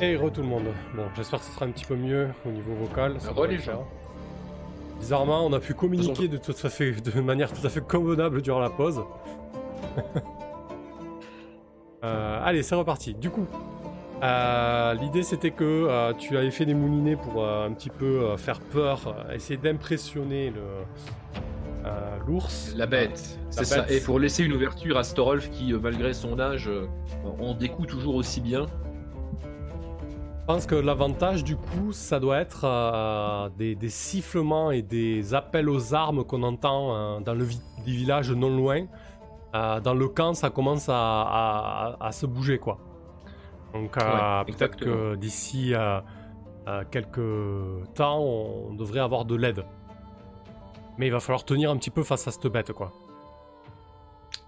Et re tout le monde. Bon, j'espère que ce sera un petit peu mieux au niveau vocal. ça les gens. Bizarrement, on a pu communiquer de, tout à fait, de manière tout à fait convenable durant la pause. Euh, allez, c'est reparti. Du coup, euh, l'idée c'était que euh, tu avais fait des moulinets pour un petit peu faire peur, essayer d'impressionner le l'ours. La bête, c'est ça. Et pour laisser une ouverture à Storolf qui, malgré son âge, en découle toujours aussi bien. Je pense que l'avantage du coup, ça doit être euh, des, des sifflements et des appels aux armes qu'on entend euh, dans le vi- des villages non loin. Euh, dans le camp, ça commence à, à- à- à se bouger quoi. Donc Ouais, peut-être que d'ici quelques temps, on devrait avoir de l'aide. Mais il va falloir tenir un petit peu face à cette bête quoi.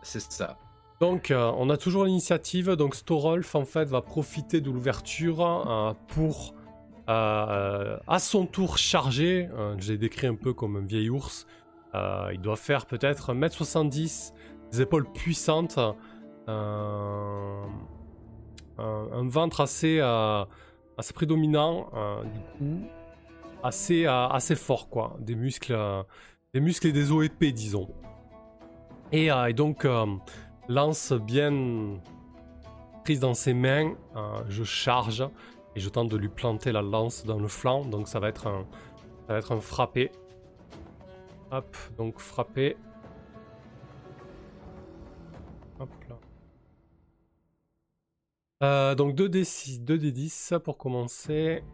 C'est ça. Donc, euh, on a toujours l'initiative. Donc, Storolf, en fait, va profiter de l'ouverture euh, pour, euh, à son tour, charger. Je l'ai décrit un peu comme un vieil ours. Il doit faire peut-être 1m70, des épaules puissantes, un, ventre assez, assez prédominant, du coup, assez, assez fort, quoi. Des muscles, des muscles et des os épais, disons. Et, donc, lance bien prise dans ses mains, euh, je charge et je tente de lui planter la lance dans le flanc. Donc ça va être un, ça va être un frappé. Hop, donc frappé. Hop là. Euh, donc 2d6, 2d10 pour commencer.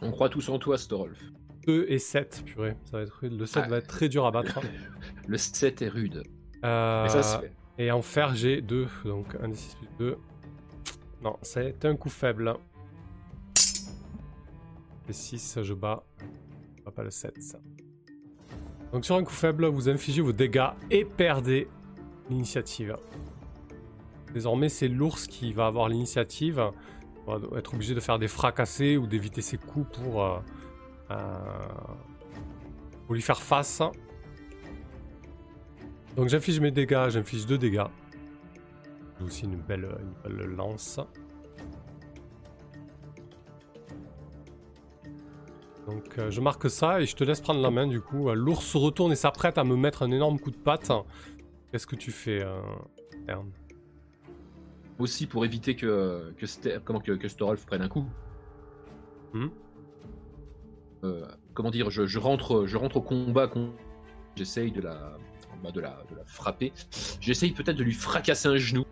On croit tous en toi, Storolf. 2 et 7, purée, ça va être rude. Le 7 Ah. va être très dur à battre. Le 7 est rude. Euh, Mais ça se fait. Et en fer, j'ai 2. Donc 1 des 6 plus 2. Non, c'est un coup faible. Les 6, je bats. Je bats pas le 7, ça. Donc sur un coup faible, vous infligez vos dégâts et perdez l'initiative. Désormais, c'est l'ours qui va avoir l'initiative. On va être obligé de faire des fracassés ou d'éviter ses coups pour, euh, euh, pour lui faire face. Donc j'inflige mes dégâts, j'inflige 2 dégâts. J'ai aussi une belle, une belle lance. Donc euh, je marque ça et je te laisse prendre la main du coup. Euh, L'ours se retourne et s'apprête à me mettre un énorme coup de patte. Qu'est-ce que tu fais, euh, Ern? Aussi pour éviter que, que, comment, que, que Storolf prenne un coup. Hmm? Euh, comment dire, je, je rentre, je rentre au combat. J'essaye de la, bah, de, la, de la frapper. J'essaye peut-être de lui fracasser un genou.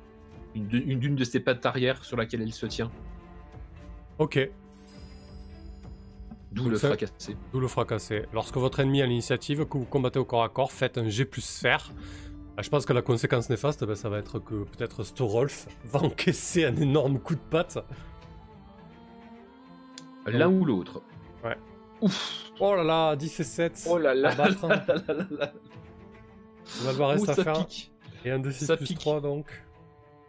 Une d'une de ses pattes arrière sur laquelle elle se tient. Ok, D'où le fracasser. d'où le fracassé. Lorsque votre ennemi a l'initiative, que vous combattez au corps à corps, faites un G plus fer. Ah, Je pense que la conséquence néfaste, ben, ça va être que peut-être Storolf va encaisser un énorme coup de patte. L'un ou l'autre. Ouais. Ouf. Oh là là, 10 et 7. Oh là là. On va le voir ça faire. pique. Et un de 6 Ça plus pique. 3 donc.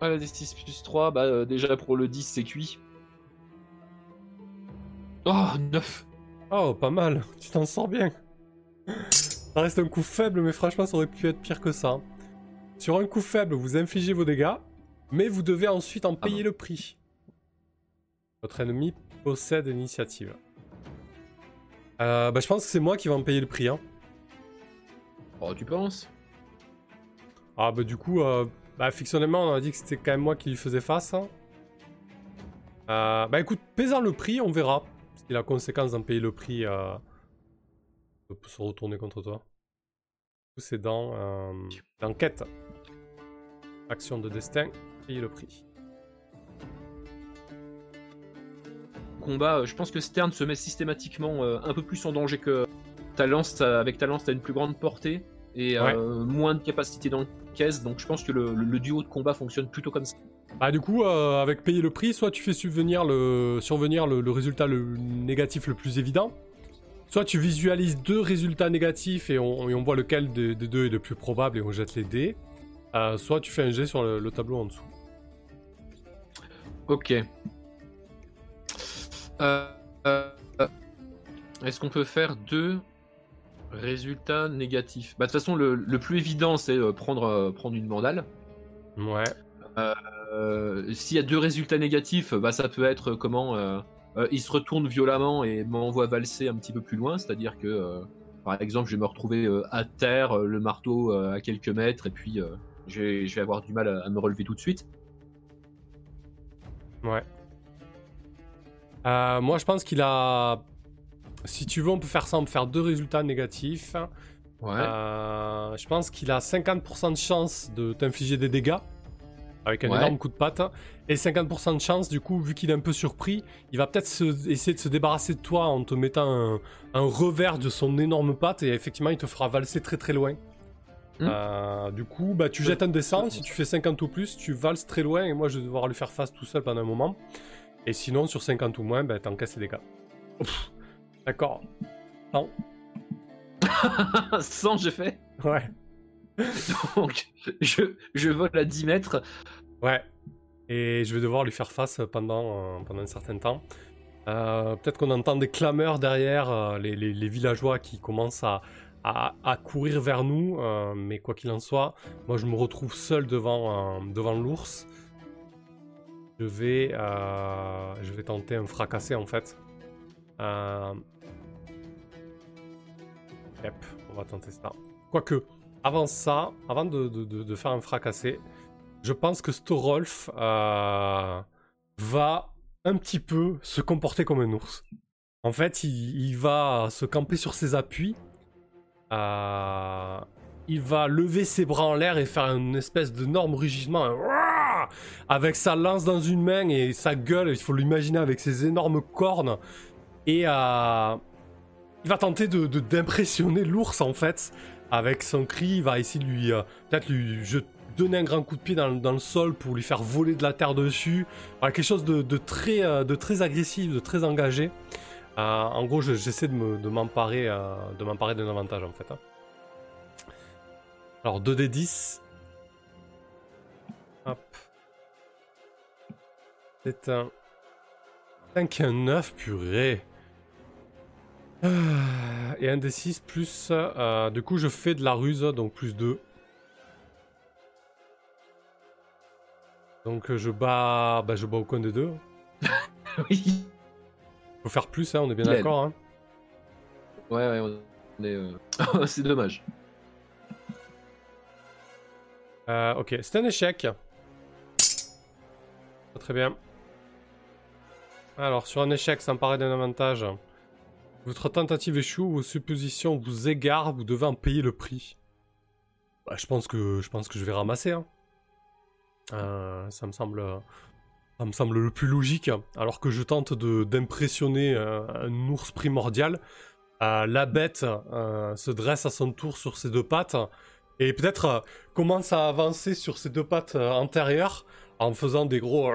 Ah, la D6 plus 3, bah euh, déjà pour le 10 c'est cuit. Oh, 9 Oh, pas mal, tu t'en sors bien. Ça reste un coup faible, mais franchement, ça aurait pu être pire que ça. Sur un coup faible, vous infligez vos dégâts, mais vous devez ensuite en payer bon. le prix. Votre ennemi possède l'initiative. Euh, bah, je pense que c'est moi qui vais en payer le prix. Hein. Oh, tu penses? Ah, bah, du coup, euh, bah, fictionnellement, on a dit que c'était quand même moi qui lui faisais face. hein. Euh, bah, écoute, pesant le prix, on verra. Si la conséquence d'en payer le prix euh, peut se retourner contre toi. C'est dans, euh, dans quête. Action de destin, payer le prix. Combat, je pense que Stern se met systématiquement un peu plus en danger que ta lance. Avec ta lance, t'as une plus grande portée et moins de capacité Donc je pense que le, le- le duo de combat fonctionne plutôt comme ça. Bah, du coup, euh, avec payer le prix, soit tu fais subvenir le, survenir le, le résultat le négatif le plus évident, soit tu visualises deux résultats négatifs et on, et on voit lequel des des deux est le plus probable et on jette les dés, euh, soit tu fais un jet sur le, le tableau en dessous. Ok. Euh, Est-ce qu'on peut faire deux résultats négatifs Bah de toute façon, le, le plus évident, c'est euh, prendre, euh, prendre une mandale. Ouais. Euh, s'il y a deux résultats négatifs, bah, ça peut être comment il se retourne violemment et m'envoie valser un petit peu plus loin, c'est-à-dire que par exemple, je vais me retrouver à terre, le marteau à quelques mètres, et puis je vais, avoir du mal à, me relever tout de suite. Ouais. moi, je pense qu'il a. Si tu veux, on peut faire ça, on peut faire deux résultats négatifs. Ouais. je pense qu'il a 50% de chance de t'infliger des dégâts avec un énorme coup de patte. Et 50% de chance, du coup, vu qu'il est un peu surpris, il va peut-être essayer de se débarrasser de toi en te mettant un, revers de son énorme patte. Et effectivement, il te fera valser très très loin. Hmm. Euh, du coup, bah, tu jettes un descend. Si tu fais 50 ou plus, tu valses très loin. Et moi, je vais devoir lui faire face tout seul pendant un moment. Et sinon, sur 50 ou moins, bah, t'encaisses les dégâts. D'accord. Non. 100, j'ai fait Ouais. Donc, je, je vole à 10 mètres. Ouais. Et je vais devoir lui faire face pendant, euh, pendant un certain temps. Euh, peut-être qu'on entend des clameurs derrière, euh, les, les, villageois qui commencent à, à, courir vers nous. mais quoi qu'il en soit, moi je me retrouve seul devant, devant l'ours. Je vais, je vais tenter un fracassé en fait. Yep, on va tenter ça. Quoique, avant ça, avant de, faire un fracassé, je pense que Storolf euh, va un petit peu se comporter comme un ours. En fait, il, va se camper sur ses appuis. Euh, il va lever ses bras en l'air et faire une espèce d'énorme rugissement. avec sa lance dans une main et sa gueule, il faut l'imaginer avec ses énormes cornes. Et euh, il va tenter de d'impressionner l'ours en fait avec son cri, il va essayer de lui, euh, peut-être lui donner un grand coup de pied dans, le sol pour lui faire voler de la terre dessus. quelque chose de, très, euh, de très agressif, de très engagé. En gros, j'essaie de m'emparer de m'emparer d'un avantage en fait. Hein. Alors 2d10. Hop. C'est un 5 et un 9, purée. Euh, et un des 6 plus. Euh, du coup, je fais de la ruse, donc plus 2. Donc je bats, bah, je bats au coin des deux. oui. Faut faire plus, hein, on est bien d'accord. Hein. Ouais, ouais, on est. Euh, c'est dommage. ok, c'est un échec. Très bien. Alors, sur un échec, ça me paraît d'un avantage. Votre tentative échoue, vos suppositions vous égarent, vous devez en payer le prix. Bah, je pense que je pense que je vais ramasser. Hein. Euh, ça me semble ça me semble le plus logique. Alors que je tente d'impressionner euh, un ours primordial, euh, la bête se dresse à son tour sur ses deux pattes et peut-être commence à avancer sur ses deux pattes antérieures en faisant des gros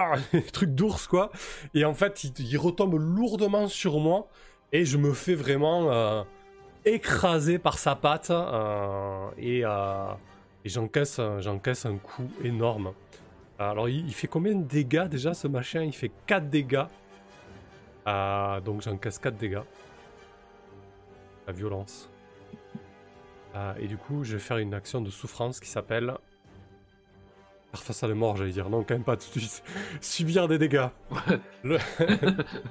trucs d'ours quoi. Et en fait, il retombe lourdement sur moi et je me fais vraiment euh, écraser par sa patte euh, et, euh, et j'encaisse, j'encaisse un coup énorme. Alors il, fait combien de dégâts déjà ce machin? Il fait 4 dégâts. donc j'encaisse 4 dégâts. La violence. et du coup je vais faire une action de souffrance qui s'appelle Faire face à la mort, j'allais dire. Non, quand même pas tout de suite. Subir des dégâts.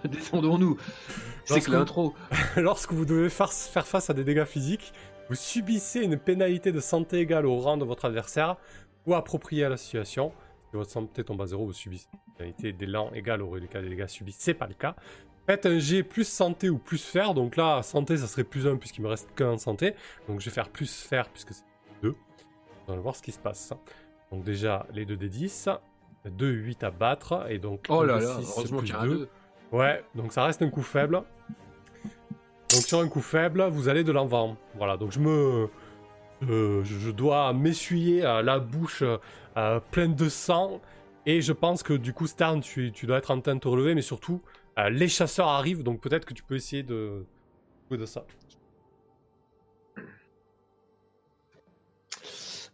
Descendons-nous. C'est que l'intro. Lorsque vous devez faire, face à des dégâts physiques, vous subissez une pénalité de santé égale au rang de votre adversaire ou appropriée à la situation. Si votre santé tombe à zéro, vous subissez une pénalité d'élan égale au reliquat des dégâts subis. C'est pas le cas. Faites un G plus santé ou plus fer. Donc là, santé, ça serait plus 1 puisqu'il me reste qu'un santé. Donc je vais faire plus fer puisque c'est 2. On va voir ce qui se passe. Donc déjà, les 2 des 10. 2, 8 à battre. Et donc, oh là là, heureusement qu'il y a 2. Ouais, donc ça reste un coup faible. Donc sur un coup faible, vous allez de l'avant. Voilà, donc je me... Euh, je dois m'essuyer la bouche euh, pleine de sang. Et je pense que du coup, Stern, tu, tu dois être en train de te relever. Mais surtout, euh, les chasseurs arrivent. Donc peut-être que tu peux essayer de... de ça.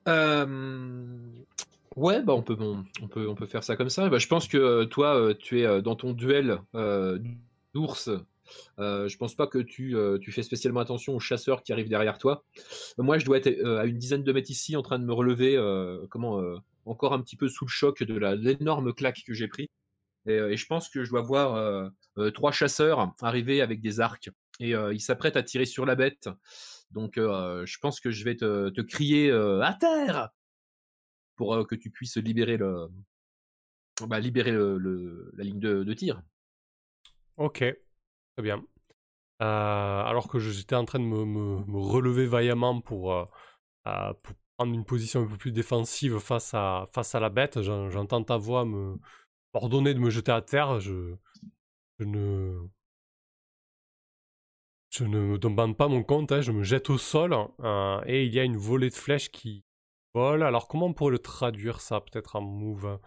Euh... Ouais, bah on peut, on, peut, on peut faire ça comme ça. Bah, je pense que euh, toi, euh, tu es euh, dans ton duel d'ours je pense pas que tu, tu fais spécialement attention aux chasseurs qui arrivent derrière toi. moi, je dois être à une dizaine de mètres ici, en train de me relever, comment, encore un petit peu sous le choc de l'énorme claque que j'ai pris. Et, je pense que je dois voir trois chasseurs arriver avec des arcs et ils s'apprêtent à tirer sur la bête. Donc, je pense que je vais te, te crier à terre pour que tu puisses libérer le, bah, libérer le, la ligne de, tir. Ok, très bien. alors que j'étais en train de me, relever vaillamment pour, pour, prendre une position un peu plus défensive face à, face à la bête, j'entends ta voix me ordonner de me jeter à terre. Je, je ne. Je ne me demande pas mon compte, hein, je me jette au sol et il y a une volée de flèches qui Alors comment on pourrait le traduire ça peut-être en move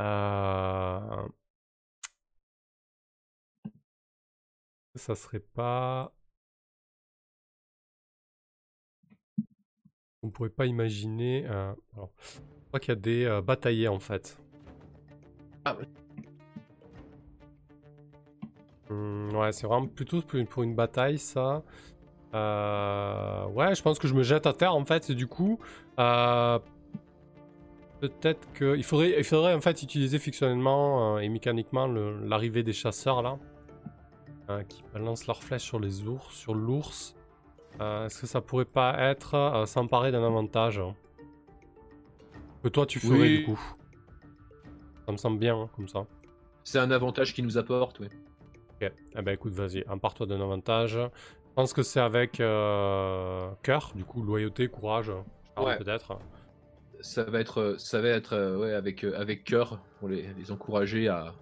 euh... Ça serait pas. On pourrait pas imaginer. Euh... Alors, je crois qu'il y a des euh, bataillers en fait. Ah. Mmh, ouais, c'est vraiment plutôt pour une bataille ça. Euh... Ouais, je pense que je me jette à terre en fait, du coup, euh, Peut-être que. Il faudrait, il faudrait en fait utiliser fictionnellement euh, et mécaniquement l'arrivée des chasseurs là. Euh, qui balancent leurs flèches sur les ours, sur l'ours. Est-ce que ça pourrait pas être s'emparer d'un avantage Que toi tu ferais du coup? Ça me semble bien hein, comme ça. C'est un avantage qui nous apporte, oui. Ok, eh ben écoute, vas-y, empare-toi d'un avantage. Pense que c'est avec cœur, du coup, loyauté, courage, ouais. peut-être ça va être, ça va être euh, ouais, avec, euh, avec cœur pour les, encourager à,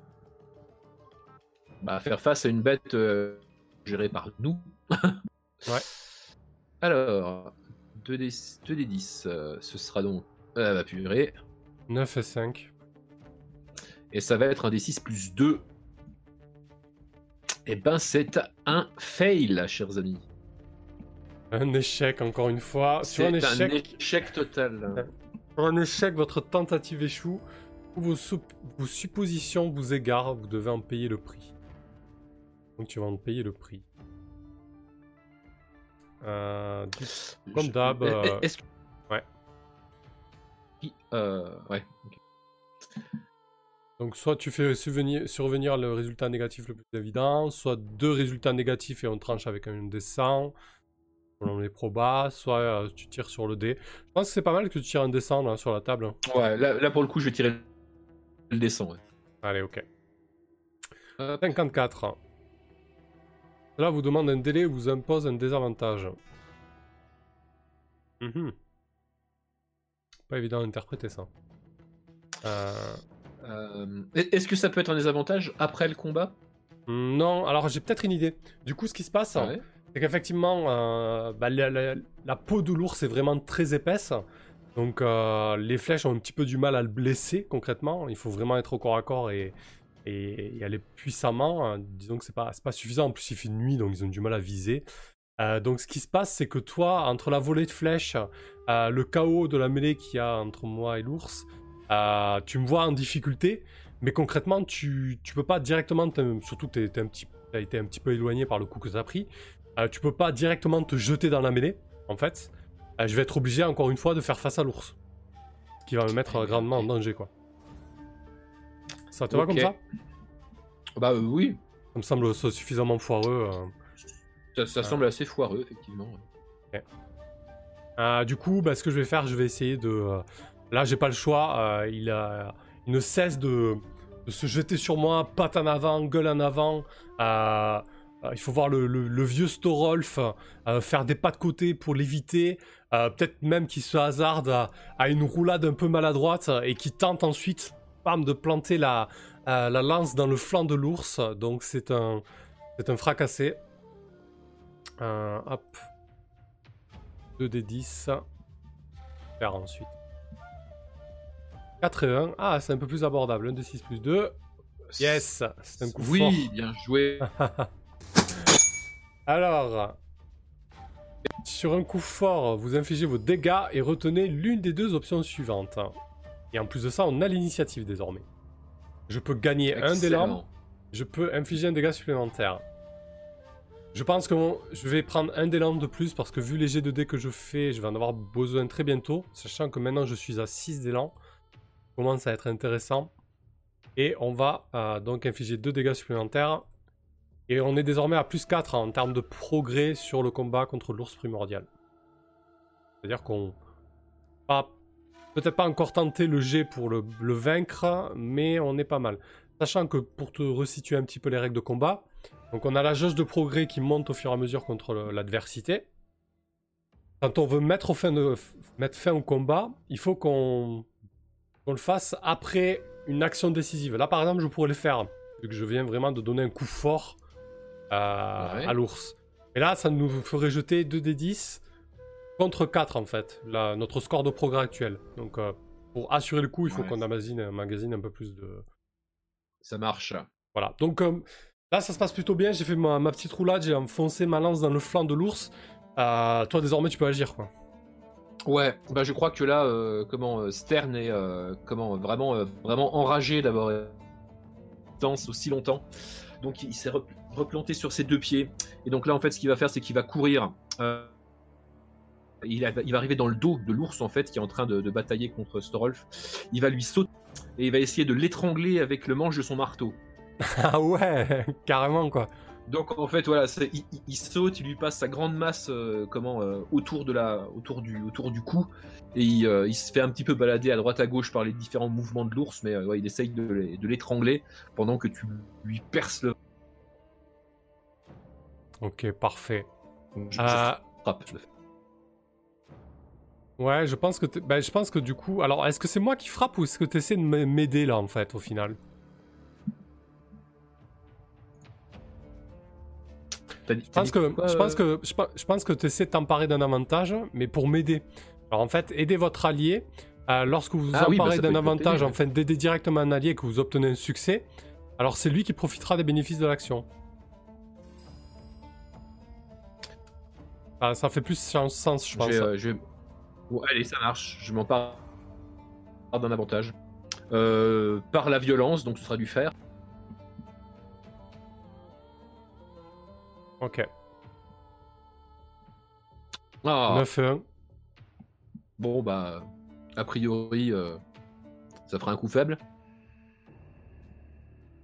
bah, faire face à une bête euh, gérée par nous. ouais. Alors, 2D, 2D 10, ce sera donc. Euh, bah purée. 9 et 5. Et ça va être un D6 plus 2. Et eh ben, c'est un fail, chers amis. Un échec, encore une fois. C'est un échec... un échec total. Pour un échec, votre tentative échoue. Vos, vos suppositions vous égarent, vous devez en payer le prix. Donc tu vas en payer le prix. Euh, comme d'hab. Euh, est-ce que... Ouais. Euh, ouais. Donc soit tu fais survenir le résultat négatif le plus évident, soit deux résultats négatifs et on tranche avec un dessin selon les probas, soit euh, tu tires sur le dé. Je pense que c'est pas mal que tu tires un dessin là, sur la table. Ouais, là, pour le coup, je vais tirer le dessin. Ouais. Allez, ok. 54. Là, vous demande un délai vous impose un désavantage. Mhm. Pas évident d'interpréter ça. Euh, euh, est-ce que ça peut être un désavantage après le combat? Non, alors j'ai peut-être une idée. Du coup, ce qui se passe, ah c'est qu'effectivement, euh, bah, la, peau de l'ours est vraiment très épaisse. Donc euh, les flèches ont un petit peu du mal à le blesser concrètement. Il faut vraiment être au corps à corps et, et, aller puissamment. Disons que c'est pas, pas suffisant. En plus, il fait nuit, donc ils ont du mal à viser. Euh, donc ce qui se passe, c'est que toi, entre la volée de flèches, le chaos de la mêlée qu'il y a entre moi et l'ours, tu me vois en difficulté. Mais concrètement, tu, tu peux pas directement, surtout que tu as été un petit peu éloigné par le coup que tu as pris, euh, tu peux pas directement te jeter dans la mêlée, en fait. Euh, je vais être obligé, encore une fois, de faire face à l'ours. Ce qui va me mettre grandement en danger, quoi. Ça te va comme ça? Bah euh, oui. Ça me semble suffisamment foireux. Ça, semble assez foireux, effectivement. du coup, bah, ce que je vais faire, je vais essayer de... Là, j'ai pas le choix. il, a... ne cesse de... se jeter sur moi, patte en avant, gueule en avant. Euh, il faut voir le, vieux Storolf euh, faire des pas de côté pour l'éviter. Euh, peut-être même qu'il se hasarde à, une roulade un peu maladroite et qui tente ensuite de planter la, la lance dans le flanc de l'ours. Donc c'est un, un fracassé. hop. 2 des 10. Faire ensuite. 4 et 1. Ah, c'est un peu plus abordable. 1 des 6 plus 2. Yes, c'est un coup oui, fort. Oui, bien joué. Alors, sur un coup fort, vous infligez vos dégâts et retenez l'une des deux options suivantes. Et en plus de ça, on a l'initiative désormais. Je peux gagner un lampes, je peux infliger un dégât supplémentaire. je pense que je vais prendre un d'élan de plus parce que vu les jets de dés que je fais, je vais en avoir besoin très bientôt. Sachant que maintenant je suis à 6 d'élan. Commence à être intéressant. Et on va euh, donc infliger 2 dégâts supplémentaires. Et on est désormais à plus 4 en termes de progrès sur le combat contre l'ours primordial. C'est-à-dire qu'on pas peut-être pas encore tenté le jet pour le, vaincre, mais on est pas mal. Sachant que pour te resituer un petit peu les règles de combat, donc on a la jauge de progrès qui monte au fur et à mesure contre l'adversité. Quand on veut mettre fin, mettre fin au combat, il faut qu'on le fasse après une action décisive. Là par exemple je pourrais le faire, vu que je viens vraiment de donner un coup fort à l'ours. Et là ça nous ferait jeter 2 d 10 contre 4 en fait, notre score de progrès actuel. Donc euh, pour assurer le coup, il faut qu'on magazine, un peu plus de. Ça marche. Voilà. Donc euh, là, ça se passe plutôt bien. J'ai fait ma, petite roulade, j'ai enfoncé ma lance dans le flanc de l'ours. Euh, toi, désormais, tu peux agir quoi. Ouais, bah je crois que là, comment Stern est comment vraiment vraiment enragé d'avoir danse aussi longtemps. Donc il s'est replanté sur ses deux pieds. Et donc là, en fait, ce qu'il va faire, c'est qu'il va courir il, va arriver dans le dos de l'ours en fait qui est en train de, batailler contre Storolf. Il va lui sauter et il va essayer de l'étrangler avec le manche de son marteau. ah ouais, carrément quoi. Donc en fait voilà, il, saute, il lui passe sa grande masse euh, comment euh, autour de la autour du autour du cou et euh, il, se fait un petit peu balader à droite à gauche par les différents mouvements de l'ours, mais il essaye de, l'étrangler pendant que tu lui perces le. Ok, parfait. Je, frappe, je le fais. Ouais, je pense que ben, je pense que du coup, alors est-ce que c'est moi qui frappe ou est-ce que tu essaies de m'aider là en fait au final? Je pense, que, je pense que je pense que tu essaies de t'emparer d'un avantage, mais pour m'aider. Alors en fait, aider votre allié. Euh, lorsque vous vous ah emparez bah, d'un avantage, en fait, d'aider directement un allié et que vous obtenez un succès, alors c'est lui qui profitera des bénéfices de l'action. Ah, ça fait plus sens, je pense. Euh, allez, ça marche. Je m'en parle d'un avantage. Euh, par la violence, donc ce sera du fer. Ok. Ah. 9 1. Bon, bah, a priori, euh, ça fera un coup faible.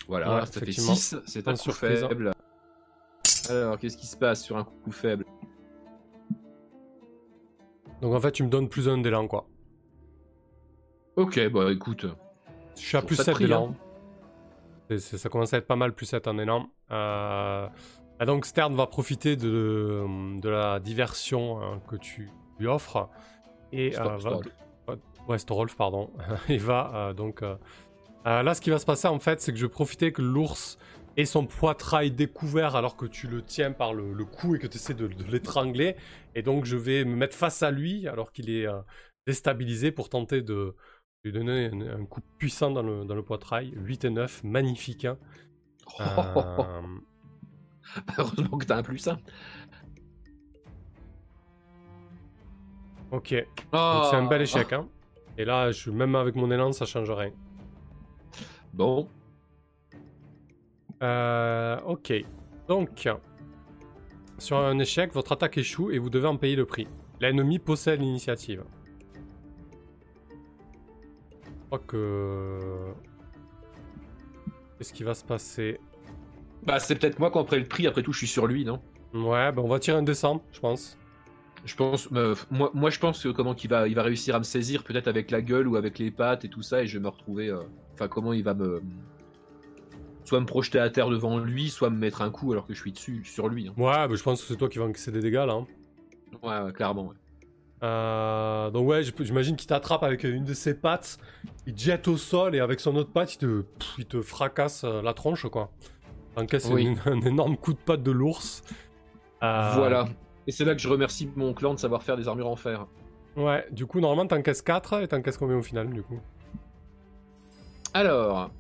Voilà, ça fait 6, c'est un coup faible. Alors, qu'est-ce qui se passe sur un coup faible? Donc en fait, tu me donnes plus un d'élan, quoi. Ok, bah écoute. Je suis à plus 7 d'élan. Ça commence à être pas mal, plus 7 en élan. Euh... donc Stern va profiter de, de la diversion hein, que tu lui offres. Et euh, va... Ouais, Storolf, pardon. Il va euh, donc. Euh, là, ce qui va se passer en fait, c'est que je vais profiter que l'ours et son poitrail découvert alors que tu le tiens par le, cou et que tu essaies de, l'étrangler. Et donc je vais me mettre face à lui alors qu'il est euh, déstabilisé pour tenter de lui donner un, coup puissant dans le, dans le, poitrail. 8 et 9, magnifique. Hein. Euh, Heureusement que t'as un plus hein. Ok. c'est un bel ah. échec. Hein. Et là, je, même avec mon élan, ça change rien. Bon, euh, ok. Donc, sur un échec, votre attaque échoue et vous devez en payer le prix. L'ennemi possède l'initiative. Je crois que... Qu'est-ce qui va se passer? Bah, c'est peut-être moi qui en le prix. Après tout, je suis sur lui, non? Ouais, bah on va tirer un descente, je pense. Je pense, euh, moi, moi, je pense que comment qu'il va, il va réussir à me saisir, peut-être avec la gueule ou avec les pattes et tout ça, et je vais me retrouver. euh, Enfin, comment il va me, soit me projeter à terre devant lui, soit me mettre un coup alors que je suis dessus sur lui. Hein. Ouais, bah, je pense que c'est toi qui vas encaisser des dégâts là. Hein. Ouais, clairement. Euh, donc ouais, j'imagine qu'il t'attrape avec une de ses pattes, il te jette au sol et avec son autre patte, il te, il te fracasse euh, la tronche quoi. Encaisse un, énorme coup de patte de l'ours. Euh, voilà. Et c'est là que je remercie mon clan de savoir faire des armures en fer. Ouais, du coup normalement t'encaisses 4 et t'encaisses combien au final du coup Alors,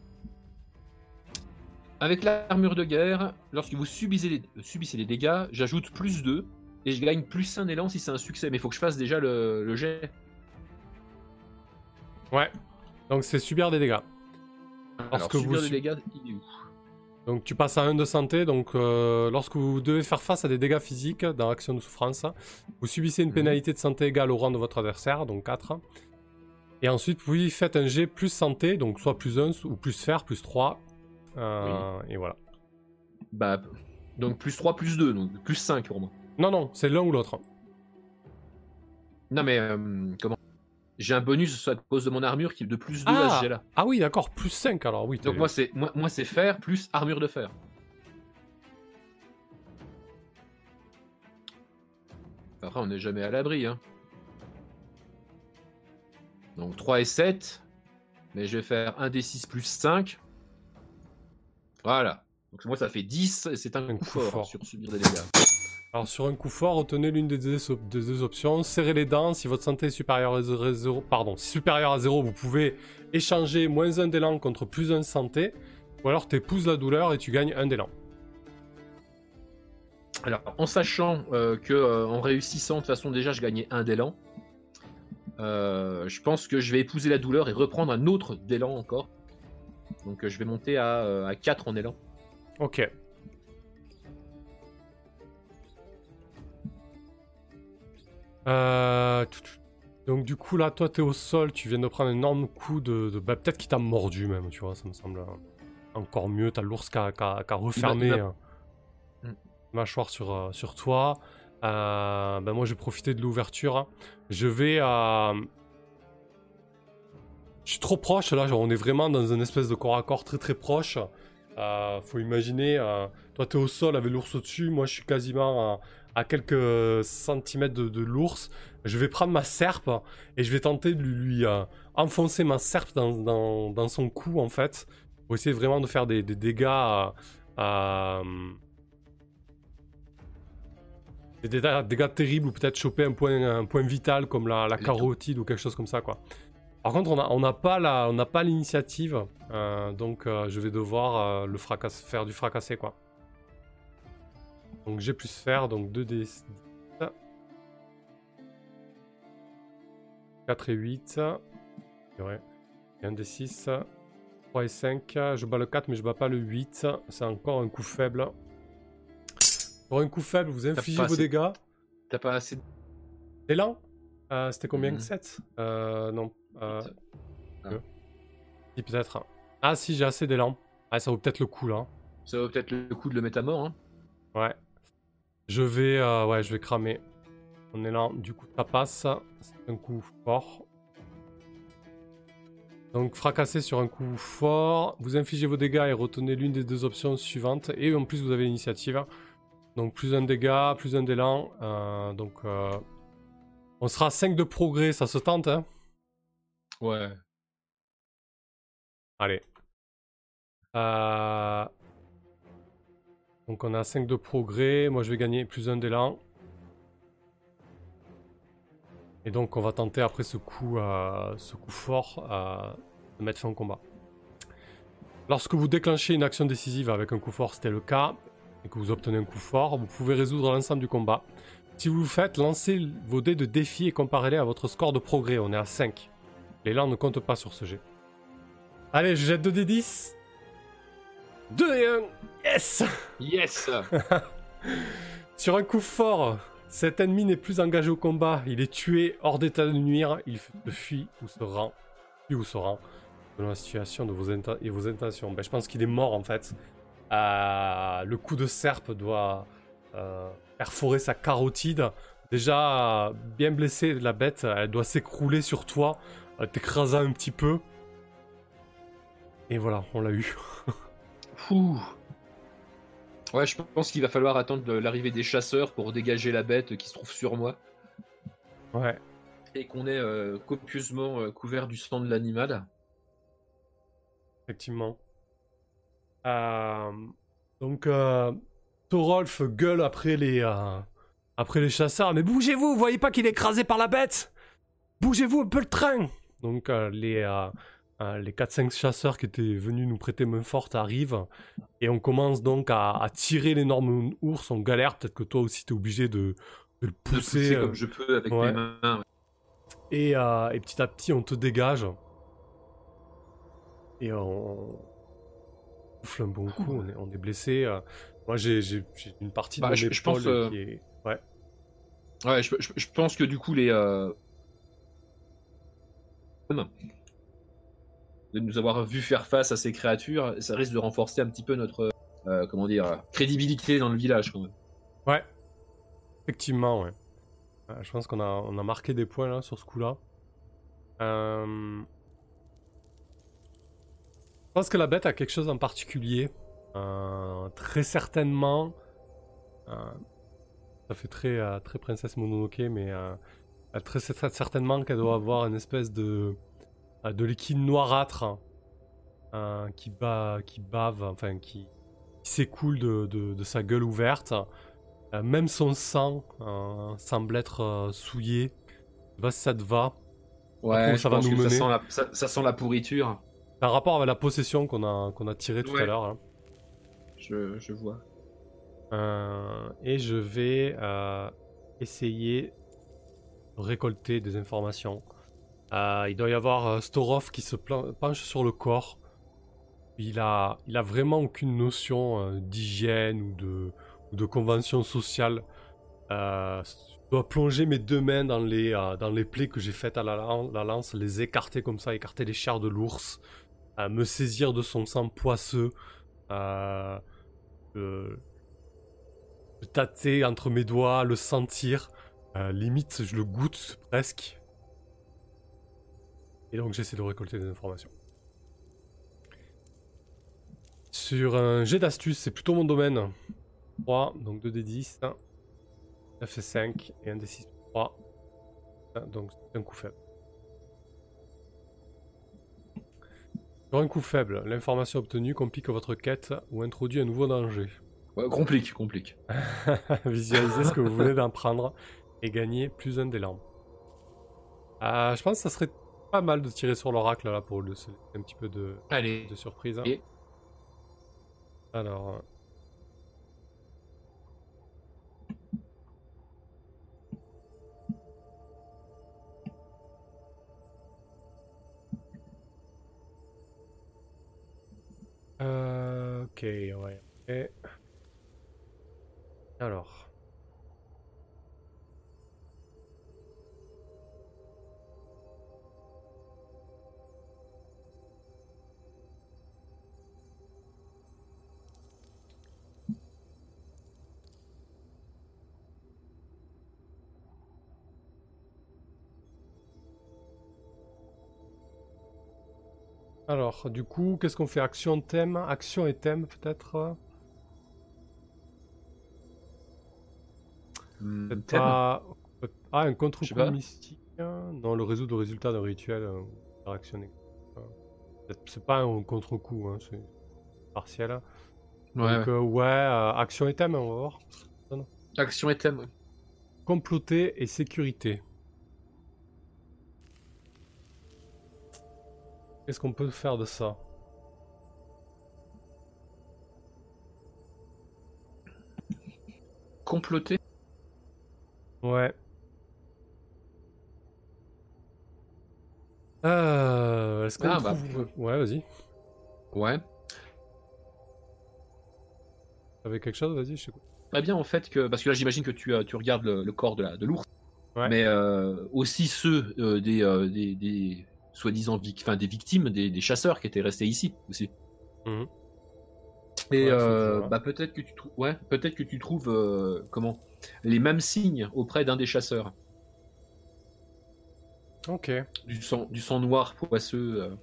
avec l'armure de guerre, lorsque vous subissez les, subissez les dégâts, j'ajoute plus 2 et je gagne plus 1 élan si c'est un succès. Mais il faut que je fasse déjà le, jet. Ouais. Donc c'est subir des dégâts. Alors, subir des dégâts, il est où? Donc tu passes à 1 de santé, donc euh, lorsque vous devez faire face à des dégâts physiques dans Action de souffrance, vous subissez une Mhm. pénalité de santé égale au rang de votre adversaire, donc 4. Et ensuite vous faites un G plus santé, donc soit plus 1 ou plus fer, plus 3. Euh, Et voilà. Bah, donc plus 3, plus 2, donc plus 5 pour moi. Non, non, c'est l'un ou l'autre. Non, mais euh, comment J'ai un bonus à cause de mon armure qui est de plus 2 à ce jet-là. ah oui, d'accord, plus 5 alors, oui. Donc moi, c'est moi, moi c'est fer plus armure de fer. Après, on n'est jamais à l'abri. Hein. Donc 3 et 7. Mais je vais faire 1 des 6 plus 5. Voilà. Donc moi, ça fait 10. Et c'est un, Un coup coup fort, fort. sur subir des dégâts. Alors sur un coup fort, retenez l'une des deux, op- des deux options. Serrez les dents. Si votre santé est supérieure à 0, pardon, supérieure à 0, vous pouvez échanger moins 1 d'élan contre plus 1 santé. Ou alors t'épouses la douleur et tu gagnes un d'élan. Alors, en sachant euh, que euh, en réussissant, de toute façon, déjà, je gagnais un d'élan. euh, je pense que je vais épouser la douleur et reprendre un autre d'élan encore. Donc, je vais monter à, à 4 en élan. Ok. Euh. Donc du coup là, toi t'es au sol, tu viens de prendre un énorme coup de... de- bah, Peut-être qu'il t'a mordu même, tu vois, ça me semble euh, encore mieux. T'as l'ours qui a, refermé il euh, Mm. mâchoire sur, euh, sur toi. Euh, ben moi je vais profiter de l'ouverture. Je vais... Je suis trop proche là, genre on est vraiment dans une espèce de corps à corps très très proche. Faut imaginer, toi t'es au sol avec l'ours au-dessus, moi je suis quasiment à, quelques centimètres de, de l'ours. Je vais prendre ma serpe et je vais tenter de lui, euh, enfoncer ma serpe dans, dans- dans son cou en fait. Pour essayer vraiment de faire des, des dégâts. euh, euh, des dégâts, dégâts terribles ou peut-être choper un point, un point vital comme la, carotide ou quelque chose comme ça quoi. Par contre, on n'a on pas la- on n'a pas l'initiative, euh, donc euh, je vais devoir euh, le fracasse, faire du fracassé quoi. Donc j'ai plus faire, donc 2d 4 et 8. Ouais. Et 1 d 6. 3 et 5. Je bats le 4 mais je bats pas le 8. C'est encore un coup faible. Pour un coup faible, vous infligez vos assez- dégâts. T'as pas assez. L'élan Euh, C'était combien. 7 euh, Non. Euh, Ah. Si, peut-être. Ah, si, j'ai assez d'élan. Ah, ça vaut peut-être le coup là. Ça vaut peut-être le coup de le mettre à mort. Hein. Ouais. Je vais, euh, ouais, je vais cramer. On est là, du coup, ça passe. C'est un coup fort. Donc, fracasser sur un coup fort. Vous infligez vos dégâts et retenez l'une des deux options suivantes. Et en plus, vous avez l'initiative. Donc, plus un dégât, plus un d'élan. Euh, donc, euh, on sera à 5 de progrès. Ça se tente, hein Ouais. Allez. Euh, Donc on a 5 de progrès. Moi je vais gagner plus un d'élan. Et donc on va tenter après ce coup, euh, ce coup fort euh, de mettre fin au combat. Lorsque vous déclenchez une action décisive avec un coup fort, c'était le cas, et que vous obtenez un coup fort, vous pouvez résoudre l'ensemble du combat. Si vous le faites, lancez vos dés de défi et comparez-les à votre score de progrès. On est à 5. L'élan ne compte pas sur ce jet. Allez, je jette 2d10. 2 et 1. Yes Yes Sur un coup fort, cet ennemi n'est plus engagé au combat. Il est tué hors d'état de nuire. Il fuit ou se rend. Fuit ou se rend. Selon la situation de vos et vos intentions. Ben, je pense qu'il est mort en fait. Euh, le coup de serpe doit euh, perforer sa carotide. Déjà euh, bien blessée, la bête, elle doit s'écrouler sur toi, euh, t'écrasant un petit peu. Et voilà, on l'a eu. Ouh. Ouais, je pense qu'il va falloir attendre l'arrivée des chasseurs pour dégager la bête qui se trouve sur moi. Ouais. Et qu'on est euh, copieusement euh, couvert du sang de l'animal. effectivement. Euh, donc, Thorolf gueule après les, après les chasseurs. Mais bougez-vous, vous voyez pas qu'il est écrasé par la bête? Bougez-vous un peu le train? Donc, les, euh, les 4-5 chasseurs qui étaient venus nous prêter main forte arrivent. Et on commence donc à, à tirer l'énorme ours. On galère. Peut-être que toi aussi, t'es obligé de, de le pousser. pousser euh, comme je peux avec ouais. mes mains. ouais. et, euh, et petit à petit, on te dégage. Et on. souffle un bon coup, on est, on est blessé. Moi, j'ai une partie de Bah, mon je- je pense, épaule qui est. Ouais. Ouais, je, je- je pense que du coup, les. Euh, De nous avoir vu faire face à ces créatures, ça risque de renforcer un petit peu notre. euh, comment dire Crédibilité dans le village, quand même. Ouais. Effectivement, ouais. Ouais, je pense qu'on a, on a marqué des points là sur ce coup-là. Euh, Je pense que la bête a quelque chose en particulier. Euh, très certainement. euh, Ça fait très, euh, très princesse Mononoke, mais euh, euh, très cer- certainement qu'elle doit avoir une espèce de, euh, de liquide noirâtre euh, qui, ba- qui bave, enfin qui, qui s'écoule de, de- de sa gueule ouverte. Euh, même son sang euh, semble être euh, souillé. Je sais pas si ça te va. Ouais, ça va nous ça mener sent, la, ça, ça sent la pourriture. Un rapport avec la possession qu'on a, qu'on a tiré tout à l'heure. hein. Je, je vois. Euh, et je vais euh, essayer de récolter des informations. Euh, il doit y avoir euh, Storov qui se penche sur le corps. Il a, il a vraiment aucune notion euh, d'hygiène ou de, ou de convention sociale. Je dois plonger mes deux mains dans les, euh, plaies que j'ai faites à la, lan- la lance, les écarter comme ça, écarter les chairs de l'ours, me saisir de son sang poisseux, le- tâter entre mes doigts, le sentir. Limite, je le goûte presque. Et donc, j'essaie de récolter des informations. Sur un jet d'astuce, c'est plutôt mon domaine. 3, donc 2d10, 9 et 5, et 1 d6, 3. Donc, c'est un coup faible. Sur un coup faible, l'information obtenue complique votre quête ou introduit un nouveau danger. Ouais, complique, complique. Visualisez ce que vous venez d'en prendre et gagner plus un d'élan. Euh, je pense que ça serait pas mal de tirer sur l'oracle là pour le, un petit peu de, Allez. de surprise. Et- Alors. Euh, ok, ouais. Et... Alors. Alors, du coup, qu'est-ce qu'on fait? Action, thème Action et thème, peut-être? Pas... Ah, un contre-coup mystique hein? Non, le résoudre le résultat d'un rituel euh. C'est- pas un contre-coup, hein, c'est partiel. Ouais, Donc, ouais. euh, ouais, euh, action et thème, on va voir. Action et thème. Comploter et sécurité. Qu'est-ce qu'on peut faire de ça? Comploter? Ouais. Euh, Est-ce qu'on Ah, bah, trouve... Ouais, vas-y. Ouais. T'avais quelque chose? Vas-y, je t'écoute. Très bien en fait que parce que là j'imagine que tu, euh, tu regardes le, le corps de l'ours, Ouais. mais euh, aussi ceux euh, des, euh, des, des soi-disant enfin, des victimes, des, des chasseurs qui étaient restés ici aussi. Mhm. Et Ouais, euh, bah peut-être que tu trouves ouais peut-être que tu trouves euh, comment les mêmes signes auprès d'un des chasseurs Ok. du sang du sang noir poisseux. euh.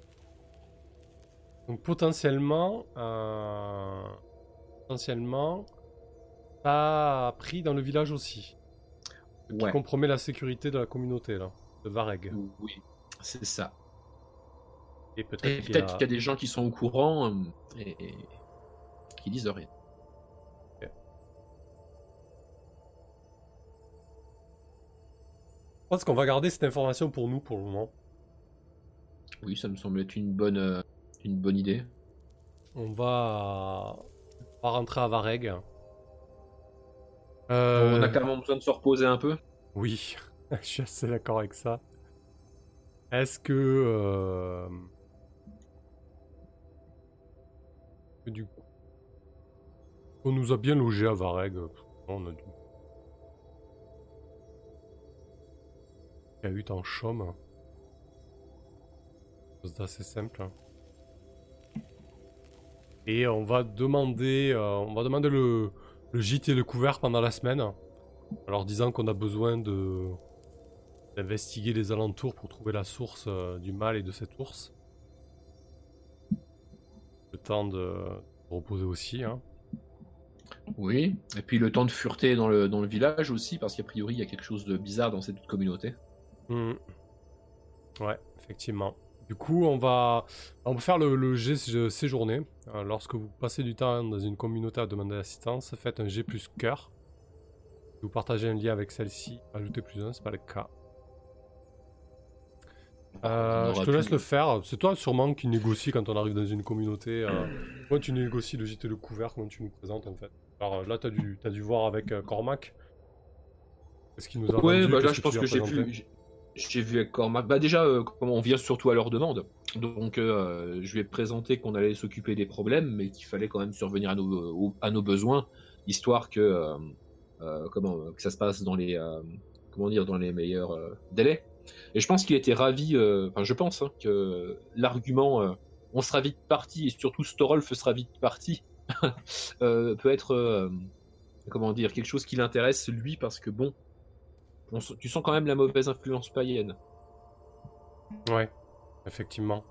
Donc potentiellement, euh, potentiellement, a pris dans le village aussi. Ce qui compromet la sécurité de la communauté là, de Vareg. Oui, c'est ça. Et peut-être qu'il a- y a des gens qui sont au courant euh, et, et qui disent rien. Je pense qu'on va garder cette information pour nous pour le moment. Oui, ça me semble être une bonne euh, une bonne idée. On va, on va rentrer à Vareg. Euh, On a clairement besoin de se reposer un peu. Oui, je suis assez d'accord avec ça. Est-ce que... euh, on nous a bien logé à Vareg. On a du... Eu en chaume. C'est assez simple. Et on va demander, euh, on va demander le, gîte et le couvert pendant la semaine. Alors disant qu'on a besoin d'investiguer les alentours pour trouver la source euh, du mal et de cet ours. Le temps de reposer aussi. Hein. Oui, et puis le temps de fureter dans le, dans le village aussi, parce qu'a priori il y a quelque chose de bizarre dans cette communauté. Hmm. Ouais, effectivement. Du coup, on va, on va faire le, le G séjourné. Euh, lorsque vous passez du temps dans une communauté à demander l'assistance, faites un G plus cœur. Vous partagez un lien avec celle-ci, ajoutez plus un, c'est pas le cas. Euh, je te laisse le faire. C'est toi sûrement qui négocie quand on arrive dans une communauté. Euh, comment tu négocies le gîte et le couvert Comment tu nous présentes en fait? Alors là, tu as, dû, as dû voir avec euh, Cormac. Qu'est-ce qu'il nous a Ouais, bah là, je pense que, j'ai vu. J'ai vu avec Cormac. Bah déjà, on vient surtout à leur demande. Donc, je lui ai présenté qu'on allait s'occuper des problèmes, mais qu'il fallait quand même survenir à nos, à nos besoins, histoire que, comment, que ça se passe dans les, comment dire, dans les meilleurs délais. Et je pense qu'il était ravi, euh, enfin je pense hein, que l'argument euh, on sera vite parti et surtout Storolf sera vite parti euh, peut être, comment dire, quelque chose qui l'intéresse lui parce que bon, tu sens quand même la mauvaise influence païenne. Ouais, effectivement.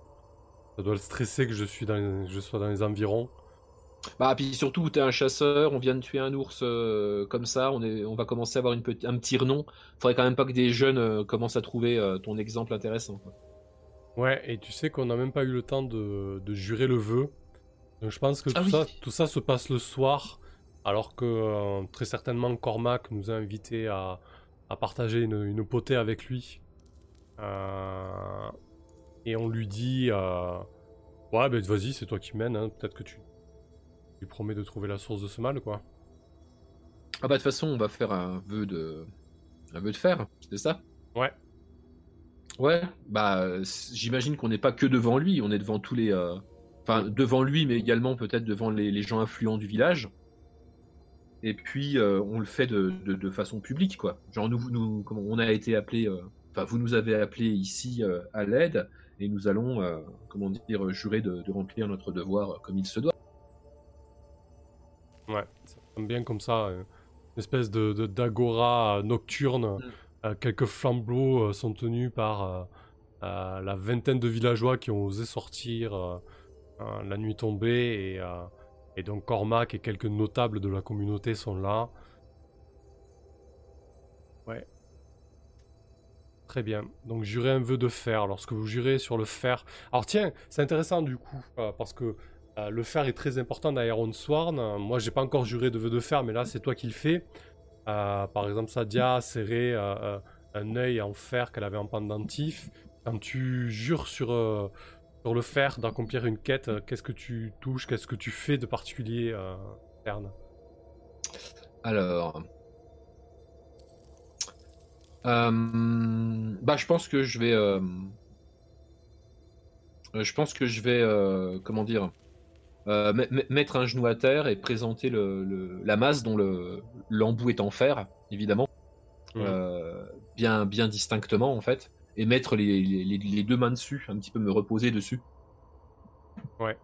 Ça doit le stresser que je, suis je sois dans les environs. Bah, puis surtout, t'es un chasseur, on vient de tuer un ours euh, comme ça, on, est, on va commencer à avoir une un petit renom. Faudrait quand même pas que des jeunes euh, commencent à trouver euh, ton exemple intéressant. Ouais, et tu sais qu'on n'a même pas eu le temps de, de, jurer le vœu. Donc je pense que ah tout, ça, tout ça se passe le soir, alors que très certainement Cormac nous a invités à, à partager une, une, potée avec lui. et on lui dit Ouais, ben vas-y, c'est toi qui mènes, hein. peut-être que tu lui promet de trouver la source de ce mal, quoi. Ah bah de toute façon, on va faire un vœu de, un vœu de fer, c'est ça? Ouais. Ouais, bah j'imagine qu'on n'est pas que devant lui, on est devant tous les, euh, enfin devant lui, mais également peut-être devant les, gens influents du village. Et puis euh, on le fait de, de, façon publique, quoi. Genre nous, nous, comment on a été appelé, euh, enfin vous nous avez appelé ici à l'aide, et nous allons, comment dire, jurer de, remplir notre devoir comme il se doit. Ouais, ça bien comme ça. Euh, une espèce de d'agora nocturne. Mm. Euh, quelques flambeaux euh, sont tenus par la vingtaine de villageois qui ont osé sortir la nuit tombée. Et, et, donc Cormac et quelques notables de la communauté sont là. Ouais. Très bien. Donc jurez un vœu de fer. Lorsque vous jurez sur le fer. Alors tiens, c'est intéressant du coup, parce que euh, le fer est très important dans Iron Sworn. Moi, j'ai pas encore juré de vœu de fer, mais là, c'est toi qui le fais. Euh, par exemple, Sadia a serré euh, un œil en fer qu'elle avait en pendentif. Quand tu jures sur, sur le fer d'accomplir une quête, qu'est-ce que tu touches Qu'est-ce que tu fais de particulier, Fern Alors. bah, je pense que je vais. Je pense que je vais. comment dire? Euh, mettre un genou à terre et présenter le, la masse dont l'embout est en fer, évidemment, mmh. euh, bien, bien distinctement en fait, et mettre les, les, deux mains dessus, un petit peu me reposer dessus. Ouais.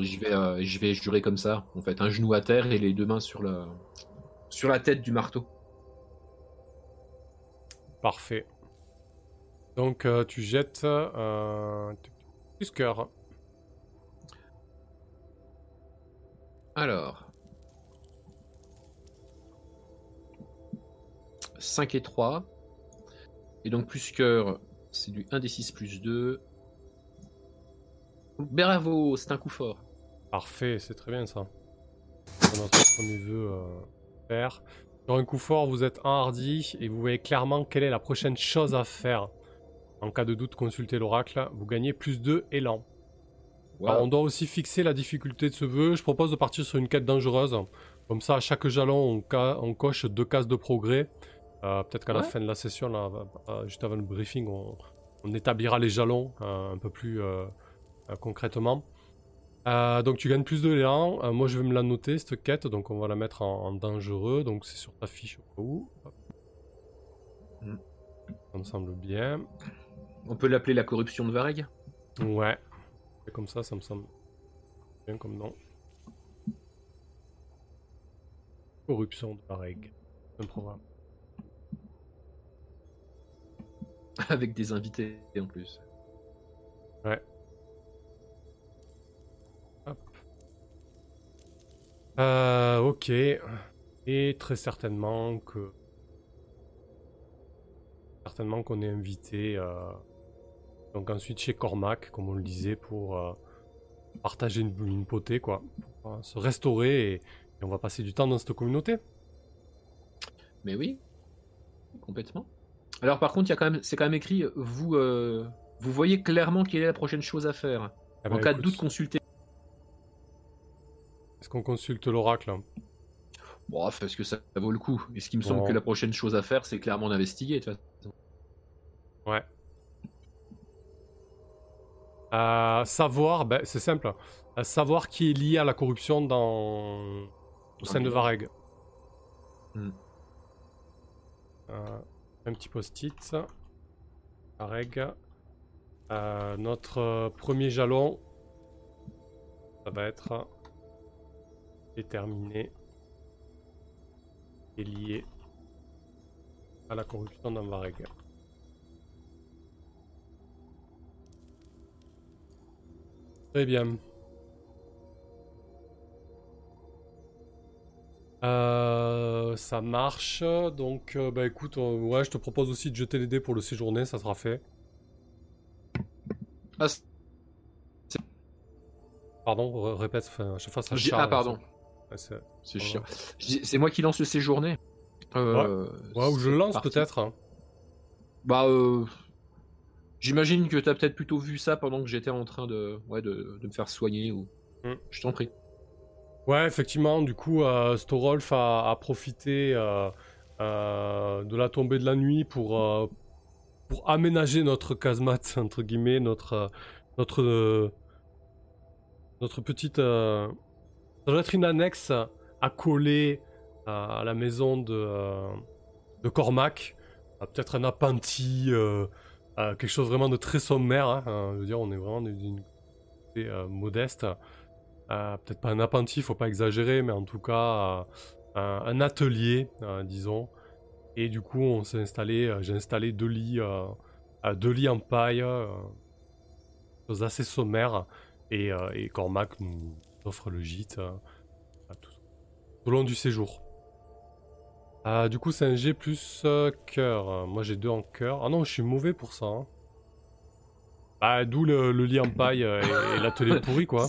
Je vais, euh, je vais jurer comme ça, en fait, un genou à terre et les deux mains sur, le, sur la tête du marteau. Parfait. Donc tu jettes plus cœur. Alors. 5 et 3. Et donc plus cœur, c'est du 1 des 6 plus 2. Bravo, c'est un coup fort. Parfait, c'est très bien ça. C'est notre premier vœu euh, faire. Sur un coup fort, vous êtes hardi et vous voyez clairement quelle est la prochaine chose à faire. En cas de doute, consultez l'oracle. Vous gagnez plus 2 élan on doit aussi fixer la difficulté de ce vœu. Je propose de partir sur une quête dangereuse. Comme ça, à chaque jalon, on, coche deux cases de progrès. Euh, peut-être qu'à la fin de la session, là, juste avant le briefing, on, établira les jalons euh, un peu plus euh, concrètement. Euh, donc tu gagnes plus de l'élan. Euh, moi je vais me la noter cette quête, donc on va la mettre en, dangereux. Donc c'est sur ta fiche au où. Mm. Ça me semble bien. On peut l'appeler la corruption de Vareg? Ouais. Comme ça, ça me semble bien comme nom. Corruption de Vareg. Un programme. Avec des invités en plus. Ouais. Euh, ok. Et très certainement que. Certainement qu'on est invité. Euh, donc ensuite chez Cormac, comme on le disait, pour euh, partager une, potée, quoi. Pour, se restaurer et, on va passer du temps dans cette communauté. Mais oui, complètement. Alors par contre, quand même, c'est quand même écrit, vous, vous voyez clairement quelle est la prochaine chose à faire. Eh en ben, cas de doute, consultez est-ce qu'on consulte l'oracle hein? Bon, est-ce que ça, vaut le coup? Et ce qui me semble que la prochaine chose à faire, c'est clairement d'investiguer, de Ouais. savoir, ben, c'est simple. savoir qui est lié à la corruption dans... au sein de Vareg. Hmm. Euh, un petit post-it. Vareg. Euh, notre premier jalon, ça va être déterminé et lié à la corruption dans Vareg. Très bien. Euh, ça marche. Donc, euh, bah écoute, euh, ouais, je te propose aussi de jeter les dés pour le séjourner, ça sera fait. Ah, pardon, répète, enfin, chaque fois ça Ah, pardon c'est chiant. C'est moi qui lance le séjourné. Euh, ouais. ou je lance peut-être. Hein. Bah, euh, j'imagine que t'as peut-être plutôt vu ça pendant que j'étais en train de, ouais, de, me faire soigner ou. Hmm. Je t'en prie. Ouais, effectivement, du coup, euh, Storolf a, profité euh, de la tombée de la nuit pour, pour aménager notre casemate, entre guillemets, notre, notre, notre petite ça doit être une annexe à coller à la maison de, euh, de Cormac. Euh, peut-être un appentis, euh, quelque chose vraiment de très sommaire. Hein. Veux dire, on est vraiment d'une modeste. Peut-être pas un appentis, faut pas exagérer, mais en tout cas un atelier, disons. Et du coup, on s'est installé, j'ai installé deux lits, deux lits en paille, chose assez sommaire. Et, Cormac nous, offre le gîte euh, tout, au long du séjour. Ah, du coup, c'est un G plus euh, cœur. Moi, j'ai deux en cœur. Ah non, je suis mauvais pour ça. Hein. Ah, d'où le, lit en paille et, l'atelier pourri, quoi.